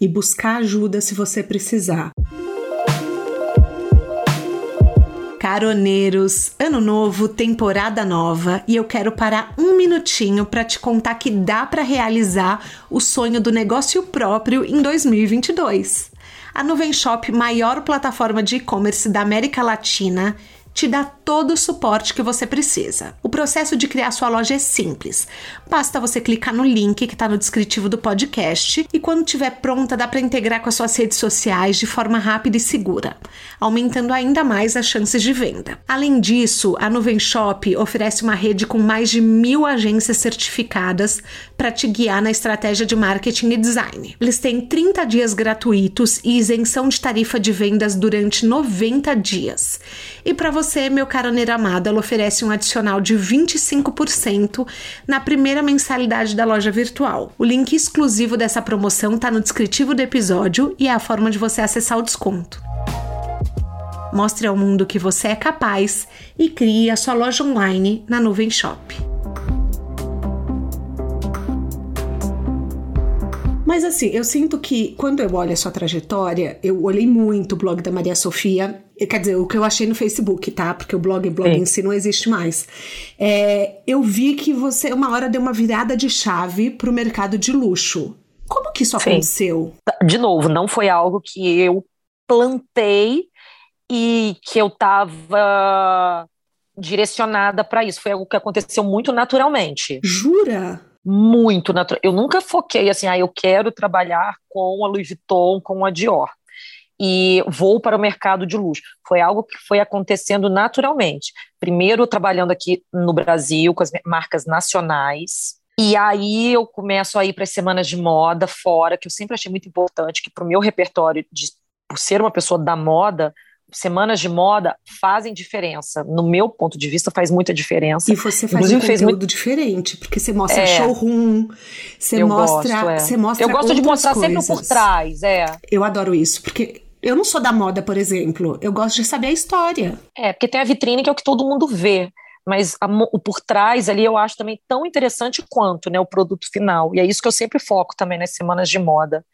E buscar ajuda se você precisar. Caroneiros, ano novo, temporada nova, e eu quero parar um minutinho para te contar que dá para realizar o sonho do negócio próprio em 2022. A Nuvem Shop, maior plataforma de e-commerce da América Latina, te dá todo o suporte que você precisa. O processo de criar sua loja é simples. Basta você clicar no link que está no descritivo do podcast e quando estiver pronta dá para integrar com as suas redes sociais de forma rápida e segura, aumentando ainda mais as chances de venda. Além disso, a Nuvem Shop oferece uma rede com mais de mil agências certificadas para te guiar na estratégia de marketing e design. Eles têm 30 dias gratuitos e isenção de tarifa de vendas durante 90 dias. E para você, meu caroneiro amado, ela oferece um adicional de 25% na primeira mensalidade da loja virtual. O link exclusivo dessa promoção está no descritivo do episódio e é a forma de você acessar o desconto. Mostre ao mundo que você é capaz e crie a sua loja online na Nuvem Shop. Mas assim, eu sinto que quando eu olho a sua trajetória, eu olhei muito o blog da Maria Sofia. Quer dizer, o que eu achei no Facebook, tá? Porque o blog, blog em si não existe mais. É, eu vi que você, uma hora, deu uma virada de chave pro mercado de luxo. Como que isso Sim. aconteceu? De novo, não foi algo que eu plantei e que eu tava direcionada para isso. Foi algo que aconteceu muito naturalmente. Jura? muito natural. Eu nunca foquei assim, ah, eu quero trabalhar com a Louis Vuitton, com a Dior. E vou para o mercado de luxo. Foi algo que foi acontecendo naturalmente. Primeiro, trabalhando aqui no Brasil com as marcas nacionais, e aí eu começo a ir para as semanas de moda fora, que eu sempre achei muito importante, que para o meu repertório, de, por ser uma pessoa da moda, semanas de moda fazem diferença. No meu ponto de vista, faz muita diferença. E você faz Inclusive, um conteúdo muito... diferente, porque você mostra é, showroom, você mostra, gosto, é. você mostra Eu gosto de mostrar coisas. sempre por trás, é. Eu adoro isso, porque eu não sou da moda, por exemplo. Eu gosto de saber a história. É, porque tem a vitrine que é o que todo mundo vê. Mas a, o por trás ali eu acho também tão interessante quanto né, o produto final. E é isso que eu sempre foco também nas semanas de moda.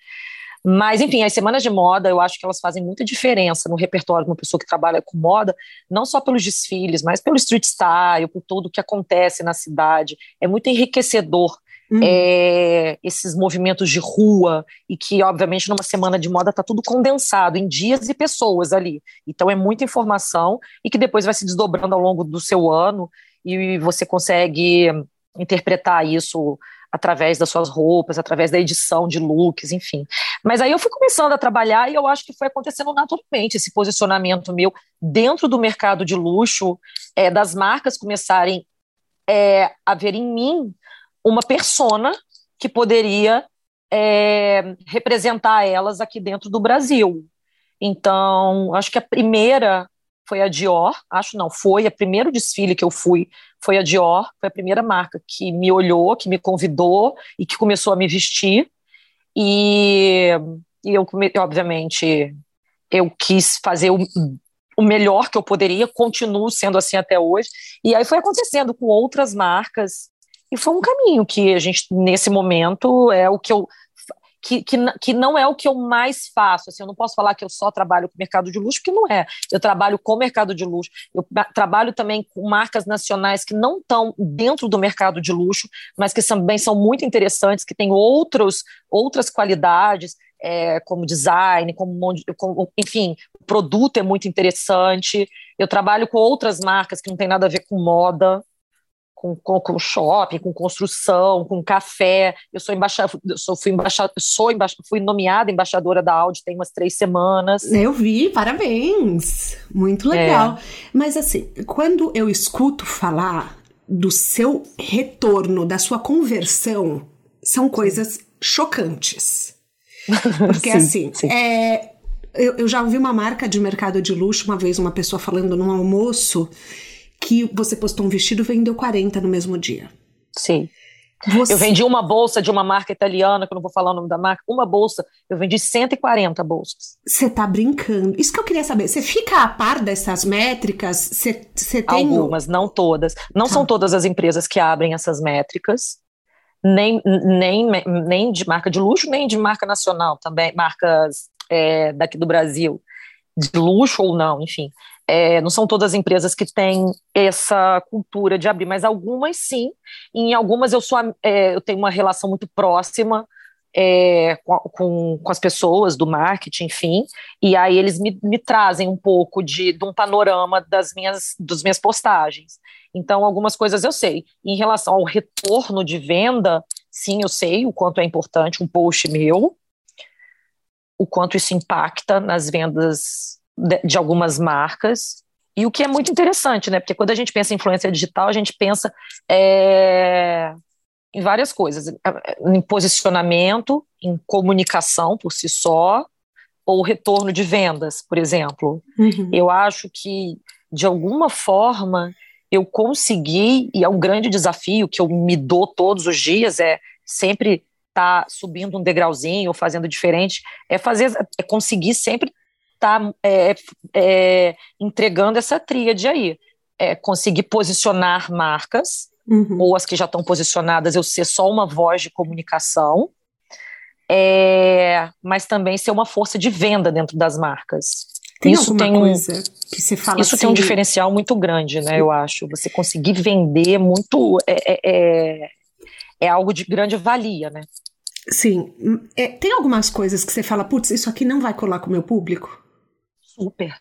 Mas, enfim, as semanas de moda, eu acho que elas fazem muita diferença no repertório de uma pessoa que trabalha com moda, não só pelos desfiles, mas pelo street style, por tudo que acontece na cidade. É muito enriquecedor Uhum. É, esses movimentos de rua, e que, obviamente, numa semana de moda está tudo condensado em dias e pessoas ali. Então, é muita informação e que depois vai se desdobrando ao longo do seu ano e você consegue interpretar isso através das suas roupas, através da edição de looks, enfim. Mas aí eu fui começando a trabalhar e eu acho que foi acontecendo naturalmente esse posicionamento meu dentro do mercado de luxo, é, das marcas começarem é, a ver em mim uma persona que poderia é, representar elas aqui dentro do Brasil. Então, acho que a primeira foi a Dior, acho não, foi o primeiro desfile que eu fui, foi a Dior, foi a primeira marca que me olhou, que me convidou e que começou a me vestir. E, e eu, obviamente, eu quis fazer o, o melhor que eu poderia, continuo sendo assim até hoje. E aí foi acontecendo com outras marcas, e foi um caminho que a gente, nesse momento, é o que eu que, que, que não é o que eu mais faço. Assim, eu não posso falar que eu só trabalho com mercado de luxo, porque não é. Eu trabalho com mercado de luxo, eu trabalho também com marcas nacionais que não estão dentro do mercado de luxo, mas que também são muito interessantes, que têm outros, outras qualidades. É, como design, como, como, enfim, o produto é muito interessante. Eu trabalho com outras marcas que não tem nada a ver com moda, com, com, com, shopping, com construção, com café. Eu sou embaixadora, sou, fui, embaixadora, sou embaixo, fui nomeada embaixadora da Audi tem umas três semanas. Eu vi, parabéns! Muito legal. É. Mas assim, quando eu escuto falar do seu retorno, da sua conversão, são coisas chocantes. <laughs> Porque sim, assim, sim. É, eu, eu já ouvi uma marca de mercado de luxo, uma vez uma pessoa falando num almoço, que você postou um vestido e vendeu 40 no mesmo dia. Sim. Você... Eu vendi uma bolsa de uma marca italiana, que eu não vou falar o nome da marca, uma bolsa, eu vendi 140 bolsas. Você tá brincando. Isso que eu queria saber. Você fica a par dessas métricas? Você, você tem. Algumas, não todas. Não tá. são todas as empresas que abrem essas métricas, nem, nem, nem de marca de luxo, nem de marca nacional também, marcas é, daqui do Brasil, de luxo ou não, enfim. É, não são todas as empresas que têm essa cultura de abrir, mas algumas sim. em algumas eu sou é, eu tenho uma relação muito próxima é, com, com, com, as pessoas do marketing, enfim, e aí eles me, me trazem um pouco de, de um panorama das minhas, das minhas postagens. Então, algumas coisas eu sei. Em relação ao retorno de venda, sim, eu sei o quanto é importante um post meu, o quanto isso impacta nas vendas de, de algumas marcas. E o que é muito interessante, né? Porque quando a gente pensa em influência digital, a gente pensa é, em várias coisas: em posicionamento, em comunicação por si só, ou retorno de vendas, por exemplo. Uhum. Eu acho que, de alguma forma, eu consegui, e é um grande desafio que eu me dou todos os dias, é sempre estar tá subindo um degrauzinho, ou fazendo diferente, é fazer, é conseguir sempre está é, é, entregando essa tríade aí. É conseguir posicionar marcas, uhum. ou as que já estão posicionadas, eu ser só uma voz de comunicação, é, mas também ser uma força de venda dentro das marcas. Tem isso tem um, que você fala Isso assim, tem um assim diferencial muito grande, né? Eu acho. Você conseguir vender muito é, é, é, é algo de grande valia, né? Sim. É, tem algumas coisas que você fala, putz, isso aqui não vai colar com o meu público? Super.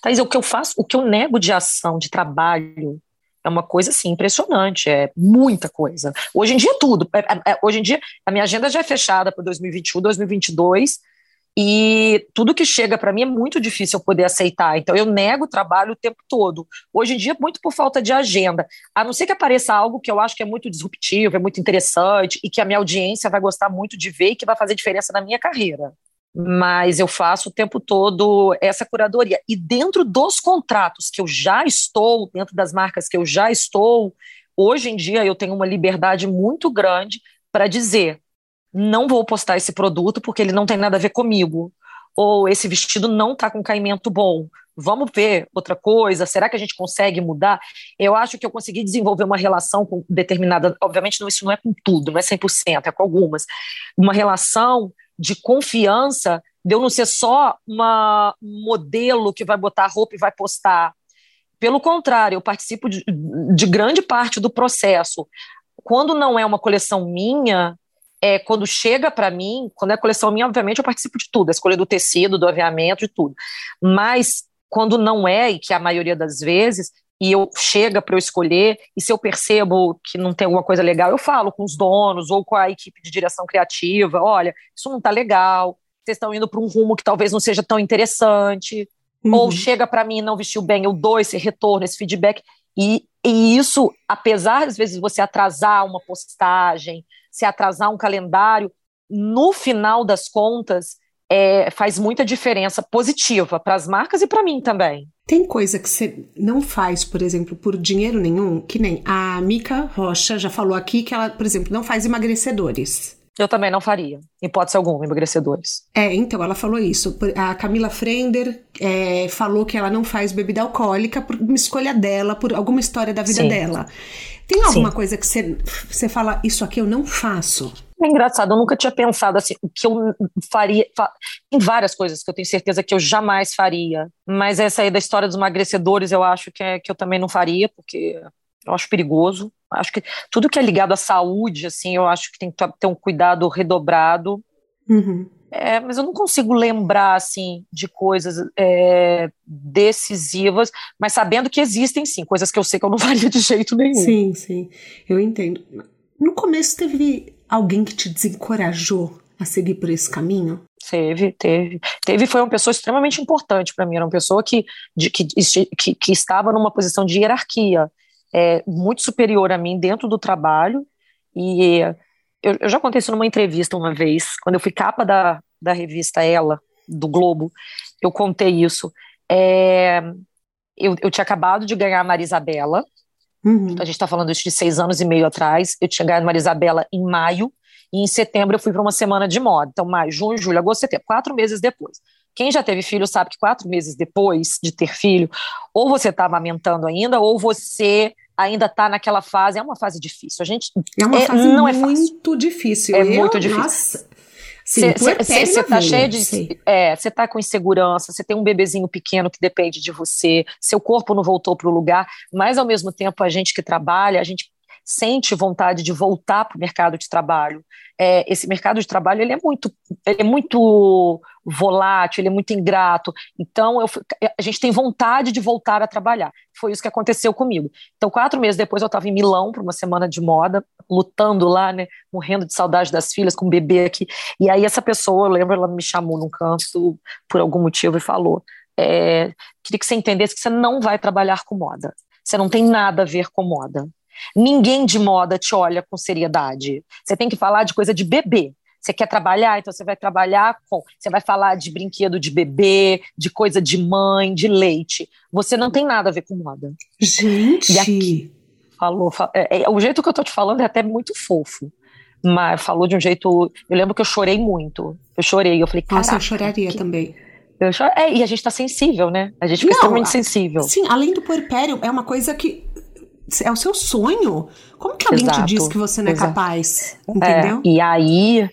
Thais, o que eu faço, o que eu nego de ação, de trabalho, é uma coisa assim impressionante, é muita coisa. Hoje em dia tudo. É, é, é, hoje em dia a minha agenda já é fechada para 2021, 2022 e tudo que chega para mim é muito difícil eu poder aceitar. Então eu nego o trabalho o tempo todo. Hoje em dia muito por falta de agenda. A não ser que apareça algo que eu acho que é muito disruptivo, é muito interessante e que a minha audiência vai gostar muito de ver e que vai fazer diferença na minha carreira mas eu faço o tempo todo essa curadoria. E dentro dos contratos que eu já estou, dentro das marcas que eu já estou, hoje em dia eu tenho uma liberdade muito grande para dizer: não vou postar esse produto porque ele não tem nada a ver comigo. Ou esse vestido não está com caimento bom. Vamos ver outra coisa. Será que a gente consegue mudar? Eu acho que eu consegui desenvolver uma relação com determinada. Obviamente, não, isso não é com tudo, não é 100%, é com algumas. Uma relação de confiança de eu não ser só uma modelo que vai botar roupa e vai postar. Pelo contrário, eu participo de, de grande parte do processo. quando não é uma coleção minha, é, quando chega para mim, quando é coleção minha, obviamente eu participo de tudo, a escolha do tecido, do aviamento, de tudo. Mas quando não é, e que a maioria das vezes, e eu chega para eu escolher, e se eu percebo que não tem alguma coisa legal, eu falo com os donos ou com a equipe de direção criativa, olha, isso não está legal, vocês estão indo para um rumo que talvez não seja tão interessante, uhum. ou chega para mim e não vestiu bem, eu dou esse retorno, esse feedback, e, e isso, apesar às vezes você atrasar uma postagem, se atrasar um calendário, no final das contas, é, faz muita diferença positiva para as marcas e para mim também. Tem coisa que você não faz, por exemplo, por dinheiro nenhum, que nem a Mica Rocha já falou aqui que ela, por exemplo, não faz emagrecedores. Eu também não faria, hipótese alguma, emagrecedores. É, então, ela falou isso. A Camila Frender é, falou que ela não faz bebida alcoólica por uma escolha dela, por alguma história da vida Sim. dela. Tem alguma Sim. coisa que você fala, isso aqui eu não faço? É engraçado, eu nunca tinha pensado assim, o que eu faria. Fa tem várias coisas que eu tenho certeza que eu jamais faria, mas essa aí da história dos emagrecedores eu acho que, é, que eu também não faria, porque eu acho perigoso. Acho que tudo que é ligado à saúde, assim, eu acho que tem que ter um cuidado redobrado. Uhum. É, mas eu não consigo lembrar assim de coisas é, decisivas, mas sabendo que existem sim coisas que eu sei que eu não <laughs> faria de jeito nenhum. Sim, sim, eu entendo. No começo teve alguém que te desencorajou a seguir por esse caminho? Teve, teve. Teve foi uma pessoa extremamente importante para mim. Era uma pessoa que, de, que, que, que, estava numa posição de hierarquia é, muito superior a mim dentro do trabalho. E eu, eu já contei isso numa entrevista uma vez, quando eu fui capa da, da revista Ela, do Globo, eu contei isso. É, eu, eu tinha acabado de ganhar a Marisabela, Uhum. A gente está falando isso de seis anos e meio atrás. Eu tinha ganhado Marisabela em maio, e em setembro eu fui para uma semana de moda. Então, maio, junho, julho, agosto, setembro, quatro meses depois. Quem já teve filho sabe que quatro meses depois de ter filho, ou você está amamentando ainda, ou você ainda está naquela fase. É uma fase difícil. A gente é uma é, fase não muito é fácil. difícil. É eu, muito difícil. Nossa, você tá cheio de. É, você tá com insegurança, você tem um bebezinho pequeno que depende de você, seu corpo não voltou para o lugar, mas ao mesmo tempo a gente que trabalha, a gente sente vontade de voltar para o mercado de trabalho. É, esse mercado de trabalho ele é muito, ele é muito volátil, ele é muito ingrato. Então eu, a gente tem vontade de voltar a trabalhar. Foi isso que aconteceu comigo. Então quatro meses depois eu estava em Milão para uma semana de moda, lutando lá, né, morrendo de saudade das filhas com o bebê aqui. E aí essa pessoa, eu lembro, ela me chamou num canto por algum motivo e falou: é, queria que você entendesse que você não vai trabalhar com moda. Você não tem nada a ver com moda. Ninguém de moda te olha com seriedade. Você tem que falar de coisa de bebê. Você quer trabalhar, então você vai trabalhar com. Você vai falar de brinquedo de bebê, de coisa de mãe, de leite. Você não tem nada a ver com moda. Gente! Aqui, falou. é, é, o jeito que eu tô te falando é até muito fofo. Mas falou de um jeito. Eu lembro que eu chorei muito. Eu chorei. Eu falei, Nossa, eu choraria que... também. Eu choro... é, e a gente tá sensível, né? A gente fica não, extremamente sensível. Sim, além do puerpério, é uma coisa que é o seu sonho. Como que alguém Exato. te diz que você não é Exato. capaz? Entendeu? É, e aí,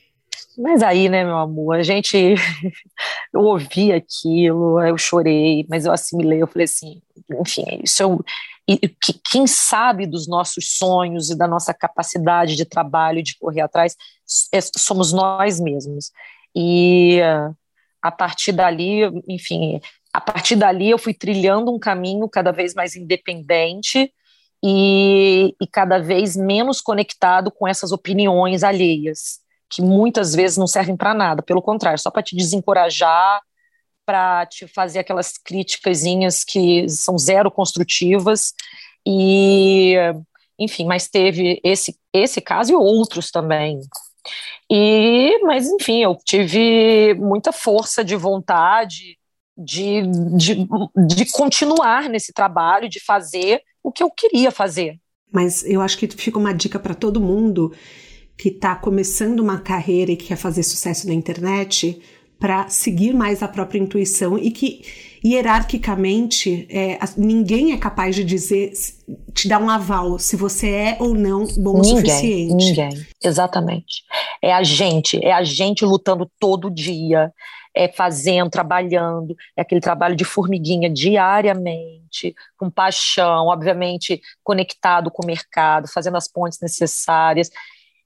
mas aí, né, meu amor, a gente. <laughs> eu ouvi aquilo, eu chorei, mas eu assimilei, eu falei assim, enfim, isso é um. E, que, quem sabe dos nossos sonhos e da nossa capacidade de trabalho, de correr atrás, é, somos nós mesmos. E a partir dali, enfim, a partir dali eu fui trilhando um caminho cada vez mais independente, e, e cada vez menos conectado com essas opiniões alheias, que muitas vezes não servem para nada, pelo contrário, só para te desencorajar, para te fazer aquelas críticas que são zero construtivas e enfim, mas teve esse esse caso e outros também. E mas enfim, eu tive muita força de vontade de, de, de continuar nesse trabalho, de fazer o que eu queria fazer. Mas eu acho que fica uma dica para todo mundo que está começando uma carreira e que quer fazer sucesso na internet para seguir mais a própria intuição e que hierarquicamente é, ninguém é capaz de dizer te dar um aval se você é ou não bom ninguém, o suficiente. Ninguém, exatamente. É a gente, é a gente lutando todo dia é, fazendo, trabalhando, é aquele trabalho de formiguinha diariamente, com paixão, obviamente conectado com o mercado, fazendo as pontes necessárias.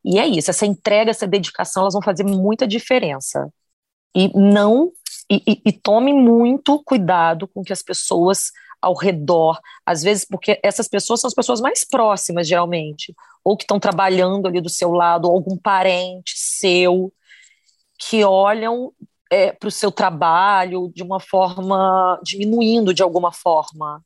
E é isso, essa entrega, essa dedicação, elas vão fazer muita diferença. E não e, e, e tome muito cuidado com que as pessoas ao redor, às vezes porque essas pessoas são as pessoas mais próximas, geralmente, ou que estão trabalhando ali do seu lado, ou algum parente seu, que olham é, para o seu trabalho de uma forma, diminuindo de alguma forma,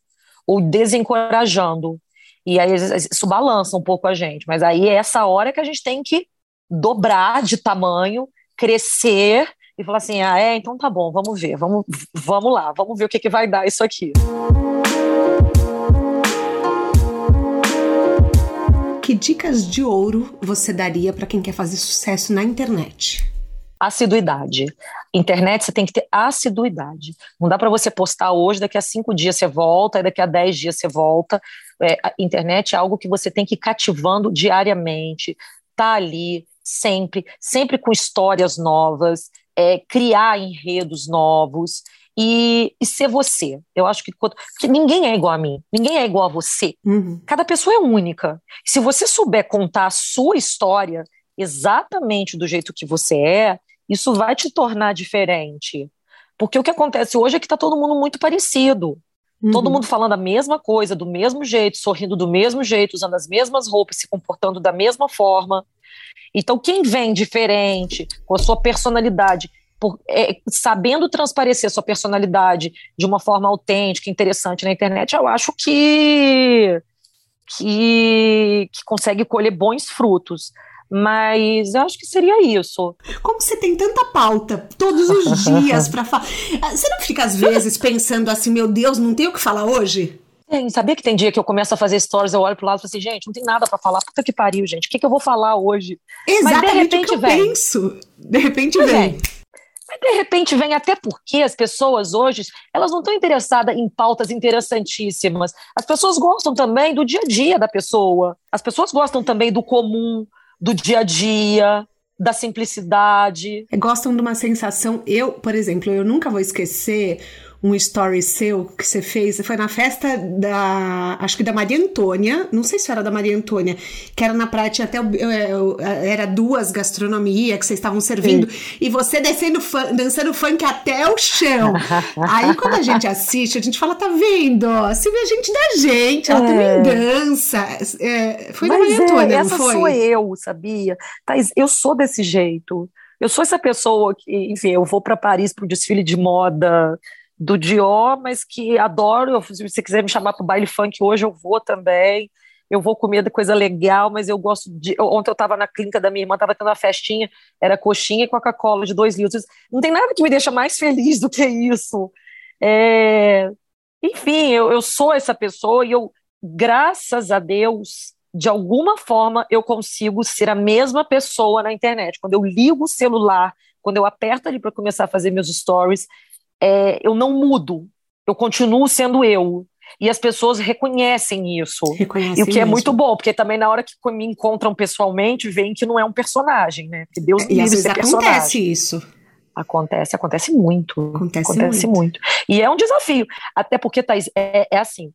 ou desencorajando. E aí isso balança um pouco a gente, mas aí é essa hora que a gente tem que dobrar de tamanho, crescer e falar assim: ah, é, então tá bom, vamos ver, vamos, vamos lá, vamos ver o que, que vai dar isso aqui. Que dicas de ouro você daria para quem quer fazer sucesso na internet? Assiduidade. Internet você tem que ter assiduidade. Não dá para você postar hoje, daqui a cinco dias você volta, daqui a dez dias você volta. É, a internet é algo que você tem que ir cativando diariamente, tá ali sempre, sempre com histórias novas, é, criar enredos novos e, e, ser você. Eu acho que, que, ninguém é igual a mim, ninguém é igual a você. Uhum. Cada pessoa é única. Se você souber contar a sua história exatamente do jeito que você é, isso vai te tornar diferente. Porque o que acontece hoje é que está todo mundo muito parecido. Uhum. Todo mundo falando a mesma coisa, do mesmo jeito, sorrindo do mesmo jeito, usando as mesmas roupas, se comportando da mesma forma. Então, quem vem diferente, com a sua personalidade, por, é, sabendo transparecer sua personalidade de uma forma autêntica, interessante na internet, eu acho que, que, que consegue colher bons frutos. Mas eu acho que seria isso. Como você tem tanta pauta todos os <laughs> dias para falar. Você não fica, às vezes, pensando assim, meu Deus, não tem o que falar hoje? Tem, sabia que tem dia que eu começo a fazer stories, eu olho pro lado e falo assim, gente, não tem nada para falar, puta que pariu, gente, o que, que eu vou falar hoje? Exatamente Mas de repente o que eu vem. penso. De repente vem. vem. Mas de repente vem até porque as pessoas hoje, elas não estão interessadas em pautas interessantíssimas. As pessoas gostam também do dia a dia da pessoa. As pessoas gostam também do comum, do dia a dia, da simplicidade. Gostam de uma sensação. Eu, por exemplo, eu nunca vou esquecer um story seu que você fez, foi na festa da, acho que da Maria Antônia, não sei se era da Maria Antônia, que era na praia, tinha até, era duas gastronomia que vocês estavam servindo, Sim. e você descendo, dançando funk até o chão. <laughs> Aí quando a gente assiste, a gente fala, tá vendo? Se vê a gente da gente, ela é. também dança. É, foi Mas da Maria é, Antônia, essa foi? sou eu, sabia? Thais, eu sou desse jeito. Eu sou essa pessoa que, enfim, eu vou para Paris para o desfile de moda, do Dior, mas que adoro. Se você quiser me chamar para o baile funk hoje, eu vou também. Eu vou comer coisa legal, mas eu gosto de. Ontem eu estava na clínica da minha irmã, estava tendo uma festinha, era coxinha e Coca-Cola de dois litros. Não tem nada que me deixa mais feliz do que isso. É... Enfim, eu, eu sou essa pessoa e eu, graças a Deus, de alguma forma eu consigo ser a mesma pessoa na internet. Quando eu ligo o celular, quando eu aperto ali para começar a fazer meus stories, é, eu não mudo, eu continuo sendo eu. E as pessoas reconhecem isso. Reconhecem e o que mesmo. é muito bom, porque também na hora que me encontram pessoalmente, veem que não é um personagem, né? Que Deus e às vezes acontece isso. Acontece, acontece muito. Acontece, acontece muito. muito. E é um desafio. Até porque, Thaís, é, é assim.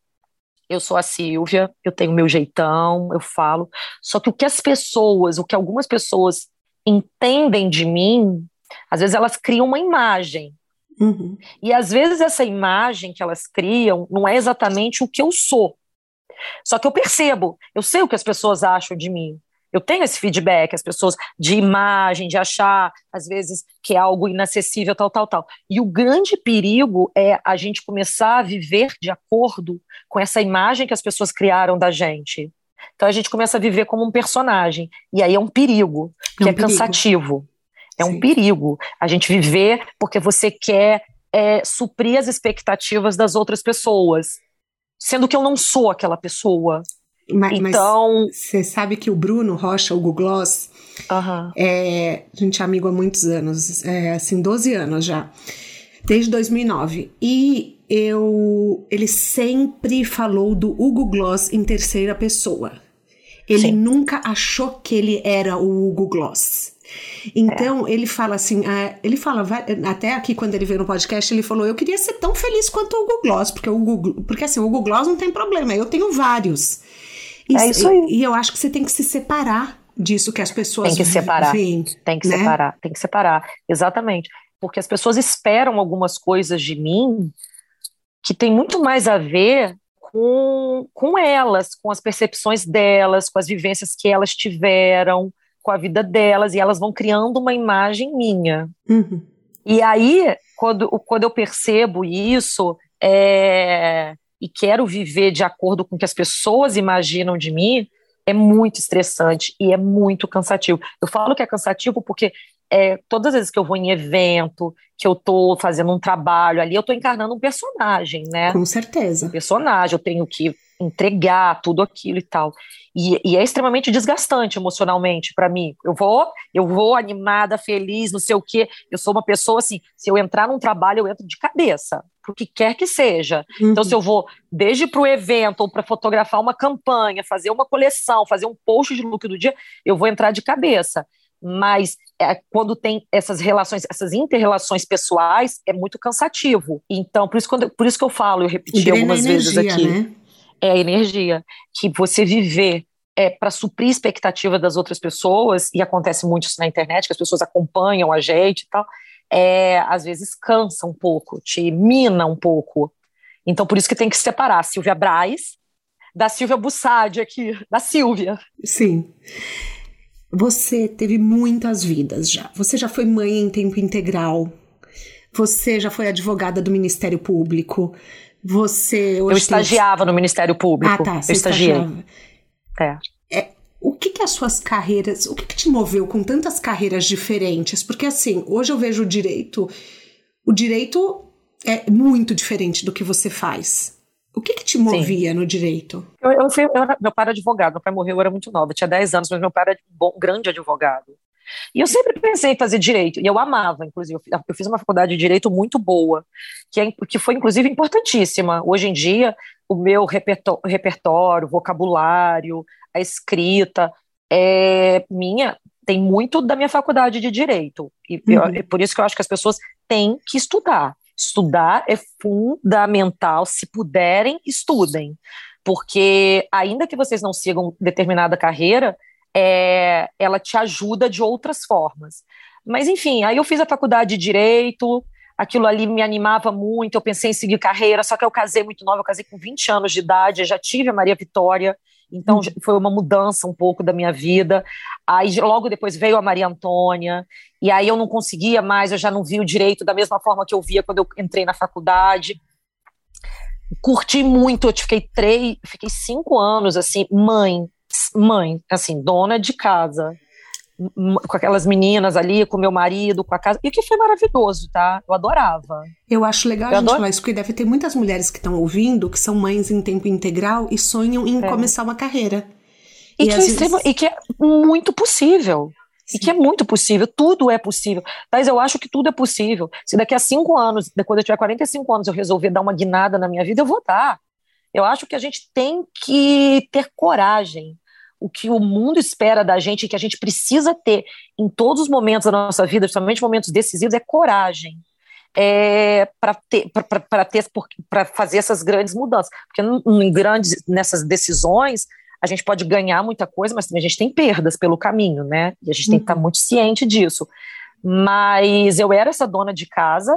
Eu sou a Silvia, eu tenho meu jeitão, eu falo. Só que o que as pessoas, o que algumas pessoas entendem de mim, às vezes elas criam uma imagem. Uhum. E às vezes essa imagem que elas criam não é exatamente o que eu sou. Só que eu percebo, eu sei o que as pessoas acham de mim. Eu tenho esse feedback, as pessoas de imagem, de achar, às vezes, que é algo inacessível, tal, tal, tal. E o grande perigo é a gente começar a viver de acordo com essa imagem que as pessoas criaram da gente. Então a gente começa a viver como um personagem. E aí é um perigo, que é, um é perigo. É um perigo a gente viver porque você quer é, suprir as expectativas das outras pessoas, sendo que eu não sou aquela pessoa. Mas, então, você sabe que o Bruno Rocha, o Google Gloss, é, a gente é amigo há muitos anos, é, assim, 12 anos já, desde 2009. E eu, ele sempre falou do Hugo Gloss em terceira pessoa. Ele Sim. nunca achou que ele era o Hugo Gloss. Então, é. ele fala assim, uh, ele fala, até aqui quando ele veio no podcast, ele falou, eu queria ser tão feliz quanto o Google Gloss, porque o Google, porque assim, o Google Gloss não tem problema, eu tenho vários. E, é isso aí. E, e eu acho que você tem que se separar disso que as pessoas Tem que separar. Tem que né? separar, tem que separar. Exatamente. Porque as pessoas esperam algumas coisas de mim que tem muito mais a ver com, com elas, com as percepções delas, com as vivências que elas tiveram, com a vida delas, e elas vão criando uma imagem minha. Uhum. E aí, quando, quando eu percebo isso, é, e quero viver de acordo com o que as pessoas imaginam de mim, é muito estressante e é muito cansativo. Eu falo que é cansativo porque é, todas as vezes que eu vou em evento, que eu estou fazendo um trabalho ali, eu estou encarnando um personagem, né? Com certeza. Um personagem, eu tenho que entregar tudo aquilo e tal. E, e é extremamente desgastante emocionalmente para mim. Eu vou, eu vou animada, feliz, não sei o quê. Eu sou uma pessoa assim, se eu entrar num trabalho, eu entro de cabeça, pro que quer que seja. Uhum. Então, se eu vou desde para o evento ou para fotografar uma campanha, fazer uma coleção, fazer um post de look do dia, eu vou entrar de cabeça mas é, quando tem essas relações, essas interrelações pessoais, é muito cansativo. Então, por isso, quando, por isso que eu falo, eu repeti algumas energia, vezes aqui. Né? É a energia que você viver é, para suprir a expectativa das outras pessoas, e acontece muito isso na internet, que as pessoas acompanham a gente e tal, é, às vezes cansa um pouco, te mina um pouco. Então, por isso que tem que separar a Silvia Braz da Silvia Bussadi aqui, da Silvia. Sim. Você teve muitas vidas já. Você já foi mãe em tempo integral. Você já foi advogada do Ministério Público. Você Eu estagiava tem... no Ministério Público. Ah, tá. Você Eu estagiei. É. é. O que que as suas carreiras, o que que te moveu com tantas carreiras diferentes? Porque assim, hoje eu vejo o direito, o direito é muito diferente do que você faz. O que, que te movia Sim. no direito? Eu, eu, eu meu pai era advogado, meu pai morreu, eu era muito nova, tinha 10 anos, mas meu pai era um bom, grande advogado. E eu sempre pensei em fazer direito, e eu amava, inclusive. Eu fiz uma faculdade de direito muito boa, que, é, que foi, inclusive, importantíssima. Hoje em dia, o meu repertório, repertório vocabulário, a escrita, é minha, tem muito da minha faculdade de direito. E uhum. eu, é por isso que eu acho que as pessoas têm que estudar. Estudar é fundamental. Se puderem, estudem. Porque, ainda que vocês não sigam determinada carreira, é, ela te ajuda de outras formas. Mas, enfim, aí eu fiz a faculdade de Direito, aquilo ali me animava muito, eu pensei em seguir carreira, só que eu casei muito nova, eu casei com 20 anos de idade, já tive a Maria Vitória, então uhum. foi uma mudança um pouco da minha vida. Aí logo depois veio a Maria Antônia, e aí eu não conseguia mais, eu já não via o direito da mesma forma que eu via quando eu entrei na faculdade. Curti muito, eu fiquei três, fiquei cinco anos assim, mãe, mãe, assim, dona de casa, com aquelas meninas ali, com meu marido, com a casa, e que foi maravilhoso, tá? Eu adorava. Eu acho legal eu a gente adoro... falar isso, porque deve ter muitas mulheres que estão ouvindo, que são mães em tempo integral e sonham em é. começar uma carreira. E, e, que é extremo, e, que é muito possível. Sim. E que é muito possível, tudo é possível. Mas eu acho que tudo é possível. Se daqui a cinco anos, quando eu tiver 45 anos, eu resolver dar uma guinada na minha vida, eu vou dar. Eu acho que a gente tem que ter coragem o que o mundo espera da gente e que a gente precisa ter em todos os momentos da nossa vida, principalmente momentos decisivos, é coragem. É, para ter para ter para fazer essas grandes mudanças porque em grandes nessas decisões a gente pode ganhar muita coisa mas também a gente tem perdas pelo caminho né e a gente uhum. tem que estar uhum. muito ciente disso mas eu era essa dona de casa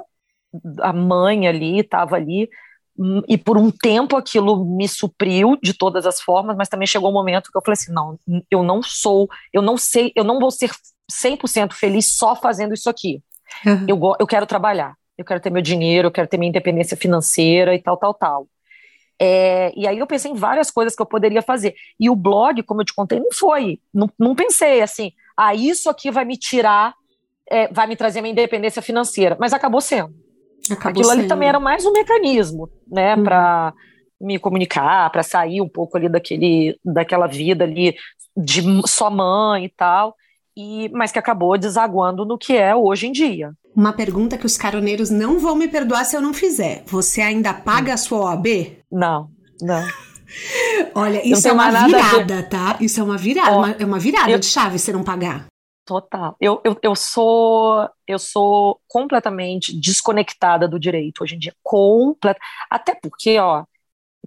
a mãe ali estava ali e por um tempo aquilo me supriu de todas as formas, mas também chegou um momento que eu falei assim, não, eu não sou, eu não sei, eu não vou ser 100% feliz só fazendo isso aqui. Uhum. Eu, eu quero trabalhar, eu quero ter meu dinheiro, eu quero ter minha independência financeira e tal, tal, tal. É, e aí eu pensei em várias coisas que eu poderia fazer. E o blog, como eu te contei, não foi, não, não pensei assim, ah, isso aqui vai me tirar, é, vai me trazer minha independência financeira, mas acabou sendo. Acabou Aquilo sendo. ali também era mais um mecanismo, né, uhum. para me comunicar, para sair um pouco ali daquele, daquela vida ali de só mãe e tal, e, mas que acabou desaguando no que é hoje em dia. Uma pergunta que os caroneiros não vão me perdoar se eu não fizer. Você ainda paga a sua OAB? Não, não. <laughs> Olha, isso é uma virada, tá? Isso é uma virada, uma, é uma virada eu... de chave você não pagar. Total. Eu, eu, eu sou eu sou completamente desconectada do direito hoje em dia. Complet... Até porque, ó,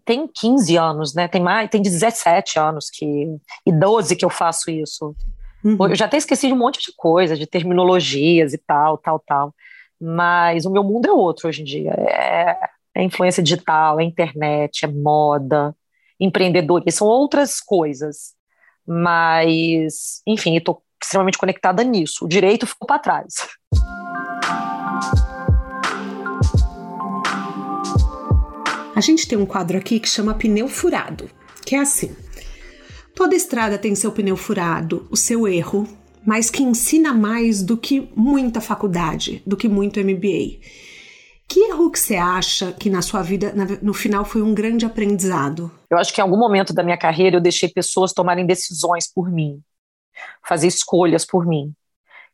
tem 15 anos, né? Tem mais, tem 17 anos que e 12 que eu faço isso. Uhum. Eu já até esqueci de um monte de coisa, de terminologias e tal, tal, tal. Mas o meu mundo é outro hoje em dia. É, é influência digital, é internet, é moda, empreendedores, são outras coisas. Mas, enfim, estou extremamente conectada nisso. O direito ficou para trás. A gente tem um quadro aqui que chama pneu furado, que é assim: toda estrada tem seu pneu furado, o seu erro, mas que ensina mais do que muita faculdade, do que muito MBA. Que erro que você acha que na sua vida, no final, foi um grande aprendizado? Eu acho que em algum momento da minha carreira eu deixei pessoas tomarem decisões por mim fazer escolhas por mim.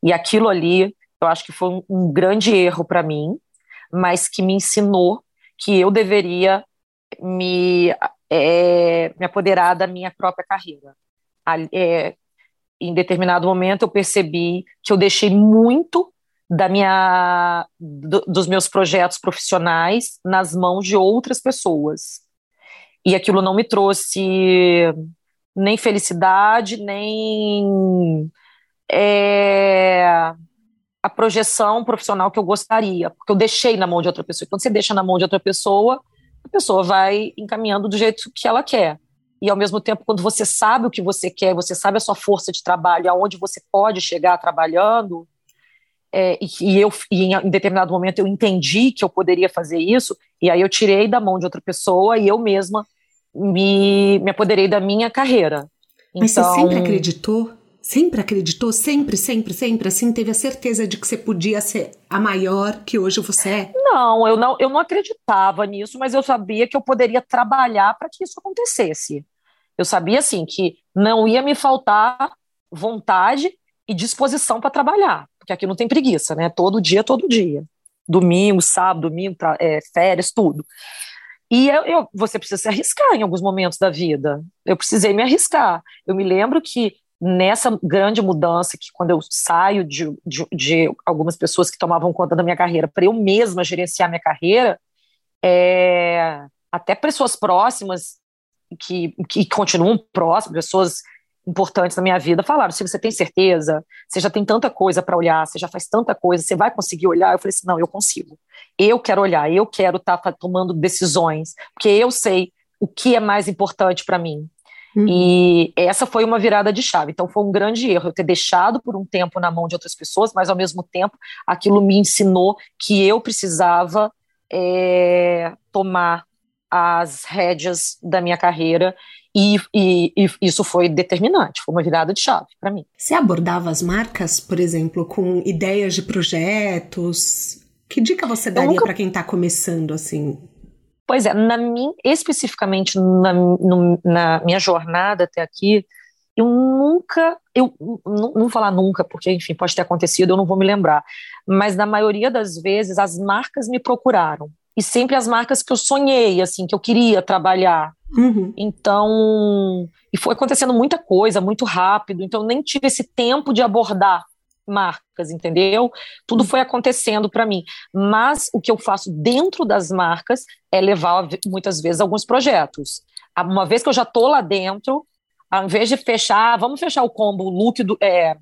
E aquilo ali, eu acho que foi um, um grande erro para mim, mas que me ensinou que eu deveria me, é, me apoderar da minha própria carreira. É, em determinado momento eu percebi que eu deixei muito da minha do, dos meus projetos profissionais nas mãos de outras pessoas e aquilo não me trouxe nem felicidade, nem é, a projeção profissional que eu gostaria, porque eu deixei na mão de outra pessoa. Quando você deixa na mão de outra pessoa, a pessoa vai encaminhando do jeito que ela quer. E ao mesmo tempo, quando você sabe o que você quer, você sabe a sua força de trabalho, aonde você pode chegar trabalhando, é, e, e, eu e em, em determinado momento eu entendi que eu poderia fazer isso, e aí eu tirei da mão de outra pessoa e eu mesma me, me apoderei da minha carreira. Mas então... você sempre acreditou? Sempre acreditou? Sempre, sempre, sempre? Assim, teve a certeza de que você podia ser a maior que hoje você é? Não, eu não, eu não acreditava nisso, mas eu sabia que eu poderia trabalhar para que isso acontecesse. Eu sabia, assim, que não ia me faltar vontade e disposição para trabalhar, porque aqui não tem preguiça, né? Todo dia, todo dia. Domingo, sábado, domingo, é, férias, tudo. E eu, eu, você precisa se arriscar em alguns momentos da vida. Eu precisei me arriscar. Eu me lembro que nessa grande mudança, que quando eu saio de, de, de algumas pessoas que tomavam conta da minha carreira, para eu mesma gerenciar minha carreira, é, até pessoas próximas, que, que continuam próximas, pessoas importantes na minha vida falaram: se você tem certeza, você já tem tanta coisa para olhar, você já faz tanta coisa, você vai conseguir olhar? Eu falei assim: não, eu consigo. Eu quero olhar, eu quero estar tá tomando decisões, porque eu sei o que é mais importante para mim. Uhum. E essa foi uma virada de chave. Então foi um grande erro eu ter deixado por um tempo na mão de outras pessoas, mas ao mesmo tempo aquilo me ensinou que eu precisava é, tomar as rédeas da minha carreira e, e, e, isso foi determinante, foi uma virada de chave para mim. Você abordava as marcas, por exemplo, com ideias de projetos? Que dica você daria nunca... para quem está começando assim? Pois é, na minha, especificamente na, no, na minha jornada até aqui, eu nunca, eu não, não falar nunca, porque enfim, pode ter acontecido, eu não vou me lembrar, mas na maioria das vezes as marcas me procuraram e sempre as marcas que eu sonhei, assim, que eu queria trabalhar. Uhum. Então, e foi acontecendo muita coisa, muito rápido, então eu nem tive esse tempo de abordar marcas, entendeu? Tudo foi acontecendo para mim. Mas o que eu faço dentro das marcas é levar muitas vezes alguns projetos. Uma vez que eu já tô lá dentro, ao invés de fechar, vamos fechar o combo, o look do é,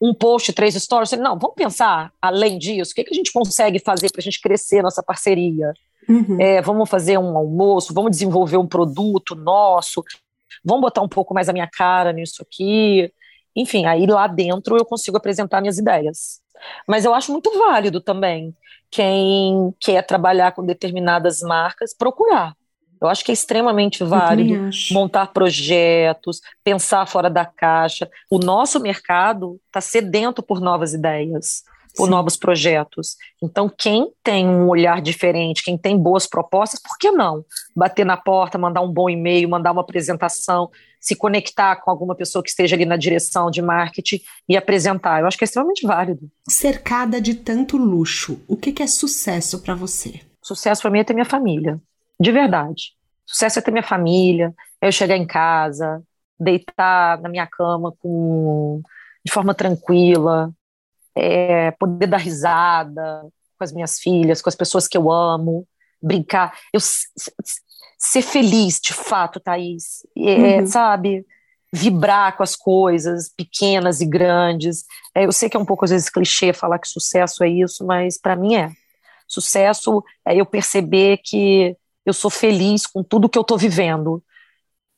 um post, três stories. Não, vamos pensar além disso. O que, que a gente consegue fazer para a gente crescer nossa parceria? Uhum. É, vamos fazer um almoço, vamos desenvolver um produto nosso, vamos botar um pouco mais a minha cara nisso aqui. Enfim, aí lá dentro eu consigo apresentar minhas ideias. Mas eu acho muito válido também quem quer trabalhar com determinadas marcas procurar. Eu acho que é extremamente válido montar projetos, pensar fora da caixa. O nosso mercado está sedento por novas ideias, por Sim. novos projetos. Então, quem tem um olhar diferente, quem tem boas propostas, por que não? Bater na porta, mandar um bom e-mail, mandar uma apresentação, se conectar com alguma pessoa que esteja ali na direção de marketing e apresentar. Eu acho que é extremamente válido. Cercada de tanto luxo, o que, é sucesso para você? Sucesso para mim é ter minha família de verdade. Sucesso é ter minha família, é eu chegar em casa, deitar na minha cama com de forma tranquila, é, poder dar risada com as minhas filhas, com as pessoas que eu amo, brincar, eu ser feliz de fato, Thaís, é, uhum. sabe? Vibrar com as coisas pequenas e grandes. É, eu sei que é um pouco às vezes clichê falar que sucesso é isso, mas para mim é. Sucesso é eu perceber que eu sou feliz com tudo que eu estou vivendo,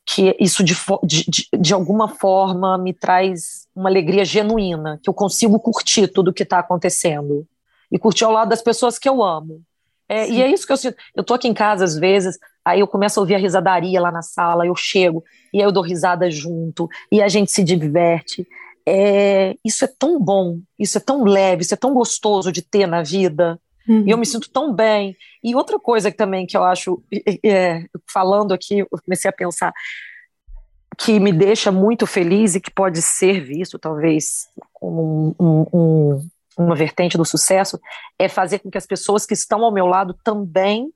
que isso de, de, de alguma forma me traz uma alegria genuína, que eu consigo curtir tudo que está acontecendo e curtir ao lado das pessoas que eu amo. É, e é isso que eu sinto. Eu tô aqui em casa às vezes, aí eu começo a ouvir a risadaria lá na sala, eu chego e aí eu dou risada junto e a gente se diverte. É, isso é tão bom, isso é tão leve, isso é tão gostoso de ter na vida. Uhum. E eu me sinto tão bem. E outra coisa também que eu acho, é, falando aqui, eu comecei a pensar, que me deixa muito feliz e que pode ser visto, talvez, como um, um, uma vertente do sucesso, é fazer com que as pessoas que estão ao meu lado também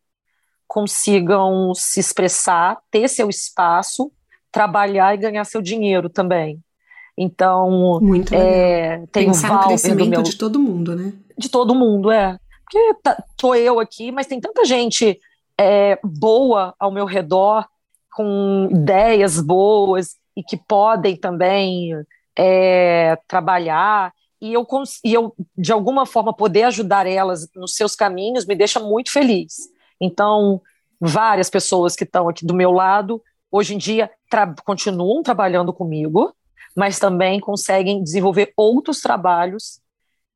consigam se expressar, ter seu espaço, trabalhar e ganhar seu dinheiro também. Então, Muito é, tem Pensar o Valber crescimento meu, de todo mundo, né? De todo mundo, é. Porque tá, tô eu aqui, mas tem tanta gente é, boa ao meu redor, com ideias boas e que podem também é, trabalhar e eu, e eu, de alguma forma, poder ajudar elas nos seus caminhos me deixa muito feliz. Então, várias pessoas que estão aqui do meu lado, hoje em dia, tra continuam trabalhando comigo, mas também conseguem desenvolver outros trabalhos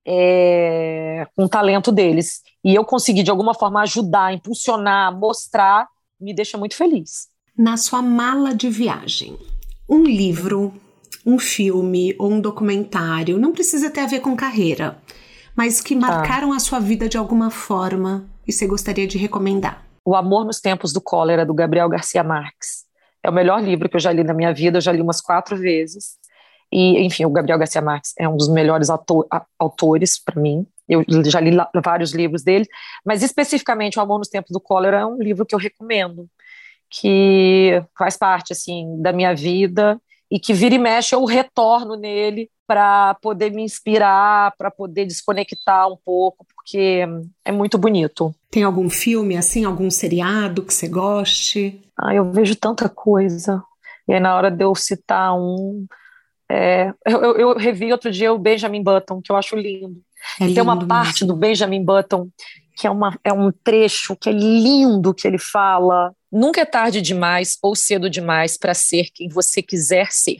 é, com o talento deles. E eu consegui, de alguma forma, ajudar, impulsionar, mostrar, me deixa muito feliz. Na sua mala de viagem, um livro, um filme ou um documentário, não precisa ter a ver com carreira, mas que tá. marcaram ah. a sua vida de alguma forma e você gostaria de recomendar? O Amor nos Tempos do Cólera, do Gabriel Garcia Marques. É o melhor livro que eu já li na minha vida, eu já li umas quatro vezes. E, enfim, o Gabriel Garcia Marques é um dos melhores autor, autores para mim. Eu já li vários livros dele, mas especificamente O Amor nos Tempos do Cólera é um livro que eu recomendo, que faz parte assim da minha vida e que vira e mexe eu retorno nele para poder me inspirar, para poder desconectar um pouco, porque é muito bonito. Tem algum filme assim, algum seriado que você goste? Ah, eu vejo tanta coisa. E aí, na hora de eu citar um, é, eu, eu, revi outro dia o Benjamin Button, que eu acho lindo. É lindo Tem uma parte do Benjamin Button que é, uma, é um trecho que é lindo que ele fala. Nunca é tarde demais ou cedo demais para ser quem você quiser ser.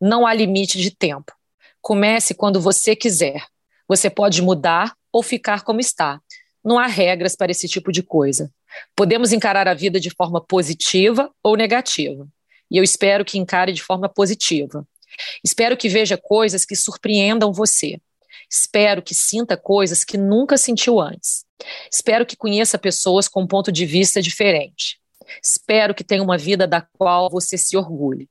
Não há limite de tempo. Comece quando você quiser. Você pode mudar ou ficar como está. Não há regras para esse tipo de coisa. Podemos encarar a vida de forma positiva ou negativa. E eu espero que encare de forma positiva. Espero que veja coisas que surpreendam você. Espero que sinta coisas que nunca sentiu antes. Espero que conheça pessoas com um ponto de vista diferente. Espero que tenha uma vida da qual você se orgulhe.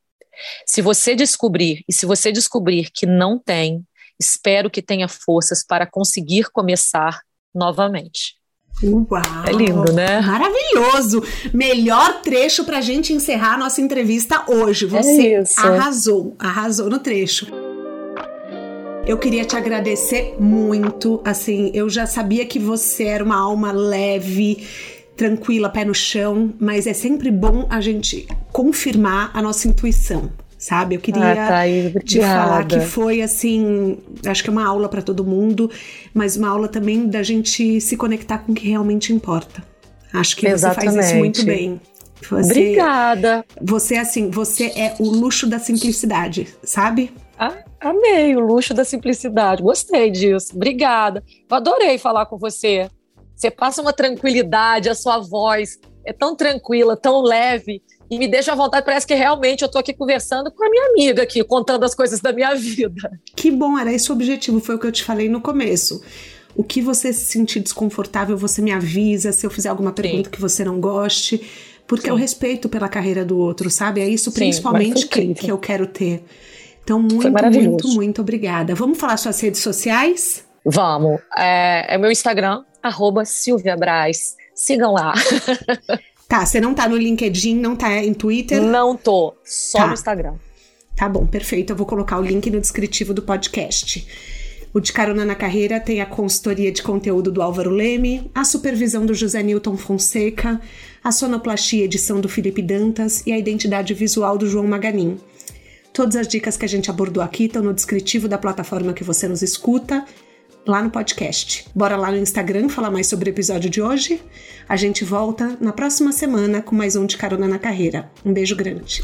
Se você descobrir, e se você descobrir que não tem, espero que tenha forças para conseguir começar novamente. Uau! É lindo, né? Maravilhoso! Melhor trecho para a gente encerrar a nossa entrevista hoje. Você é arrasou, arrasou no trecho. Eu queria te agradecer muito. Assim, eu já sabia que você era uma alma leve, tranquila, pé no chão, mas é sempre bom a gente confirmar a nossa intuição. Sabe, eu queria ah, tá te falar que foi assim, acho que é uma aula para todo mundo, mas uma aula também da gente se conectar com o que realmente importa. Acho que Exatamente. você faz isso muito bem. Você, Obrigada. Você assim, você é o luxo da simplicidade, sabe? Ah, amei o luxo da simplicidade. Gostei disso. Obrigada. Eu adorei falar com você. Você passa uma tranquilidade, a sua voz é tão tranquila, tão leve e me deixa à vontade. Parece que realmente eu estou aqui conversando com a minha amiga aqui, contando as coisas da minha <laughs> vida. Que bom, era esse o objetivo, foi o que eu te falei no começo. O que você se sentir desconfortável, você me avisa. Se eu fizer alguma pergunta Sim. que você não goste, porque Sim. é o respeito pela carreira do outro, sabe? É isso principalmente Sim, que, que eu quero ter. Então, muito, muito, muito obrigada. Vamos falar suas redes sociais? Vamos. É, é meu Instagram, arroba Silvia Braz. Sigam lá. <laughs> Tá, você não tá no LinkedIn, não tá em Twitter? Não tô, só tá. no Instagram. Tá bom, perfeito. Eu vou colocar o link no descritivo do podcast. O De Carona na Carreira tem a consultoria de conteúdo do Álvaro Leme, a supervisão do José Newton Fonseca, a sonoplastia edição do Felipe Dantas e a identidade visual do João Maganin. Todas as dicas que a gente abordou aqui estão no descritivo da plataforma que você nos escuta, lá no podcast. Bora lá no Instagram falar mais sobre o episódio de hoje? A gente volta na próxima semana com mais um de Carona na Carreira. Um beijo grande.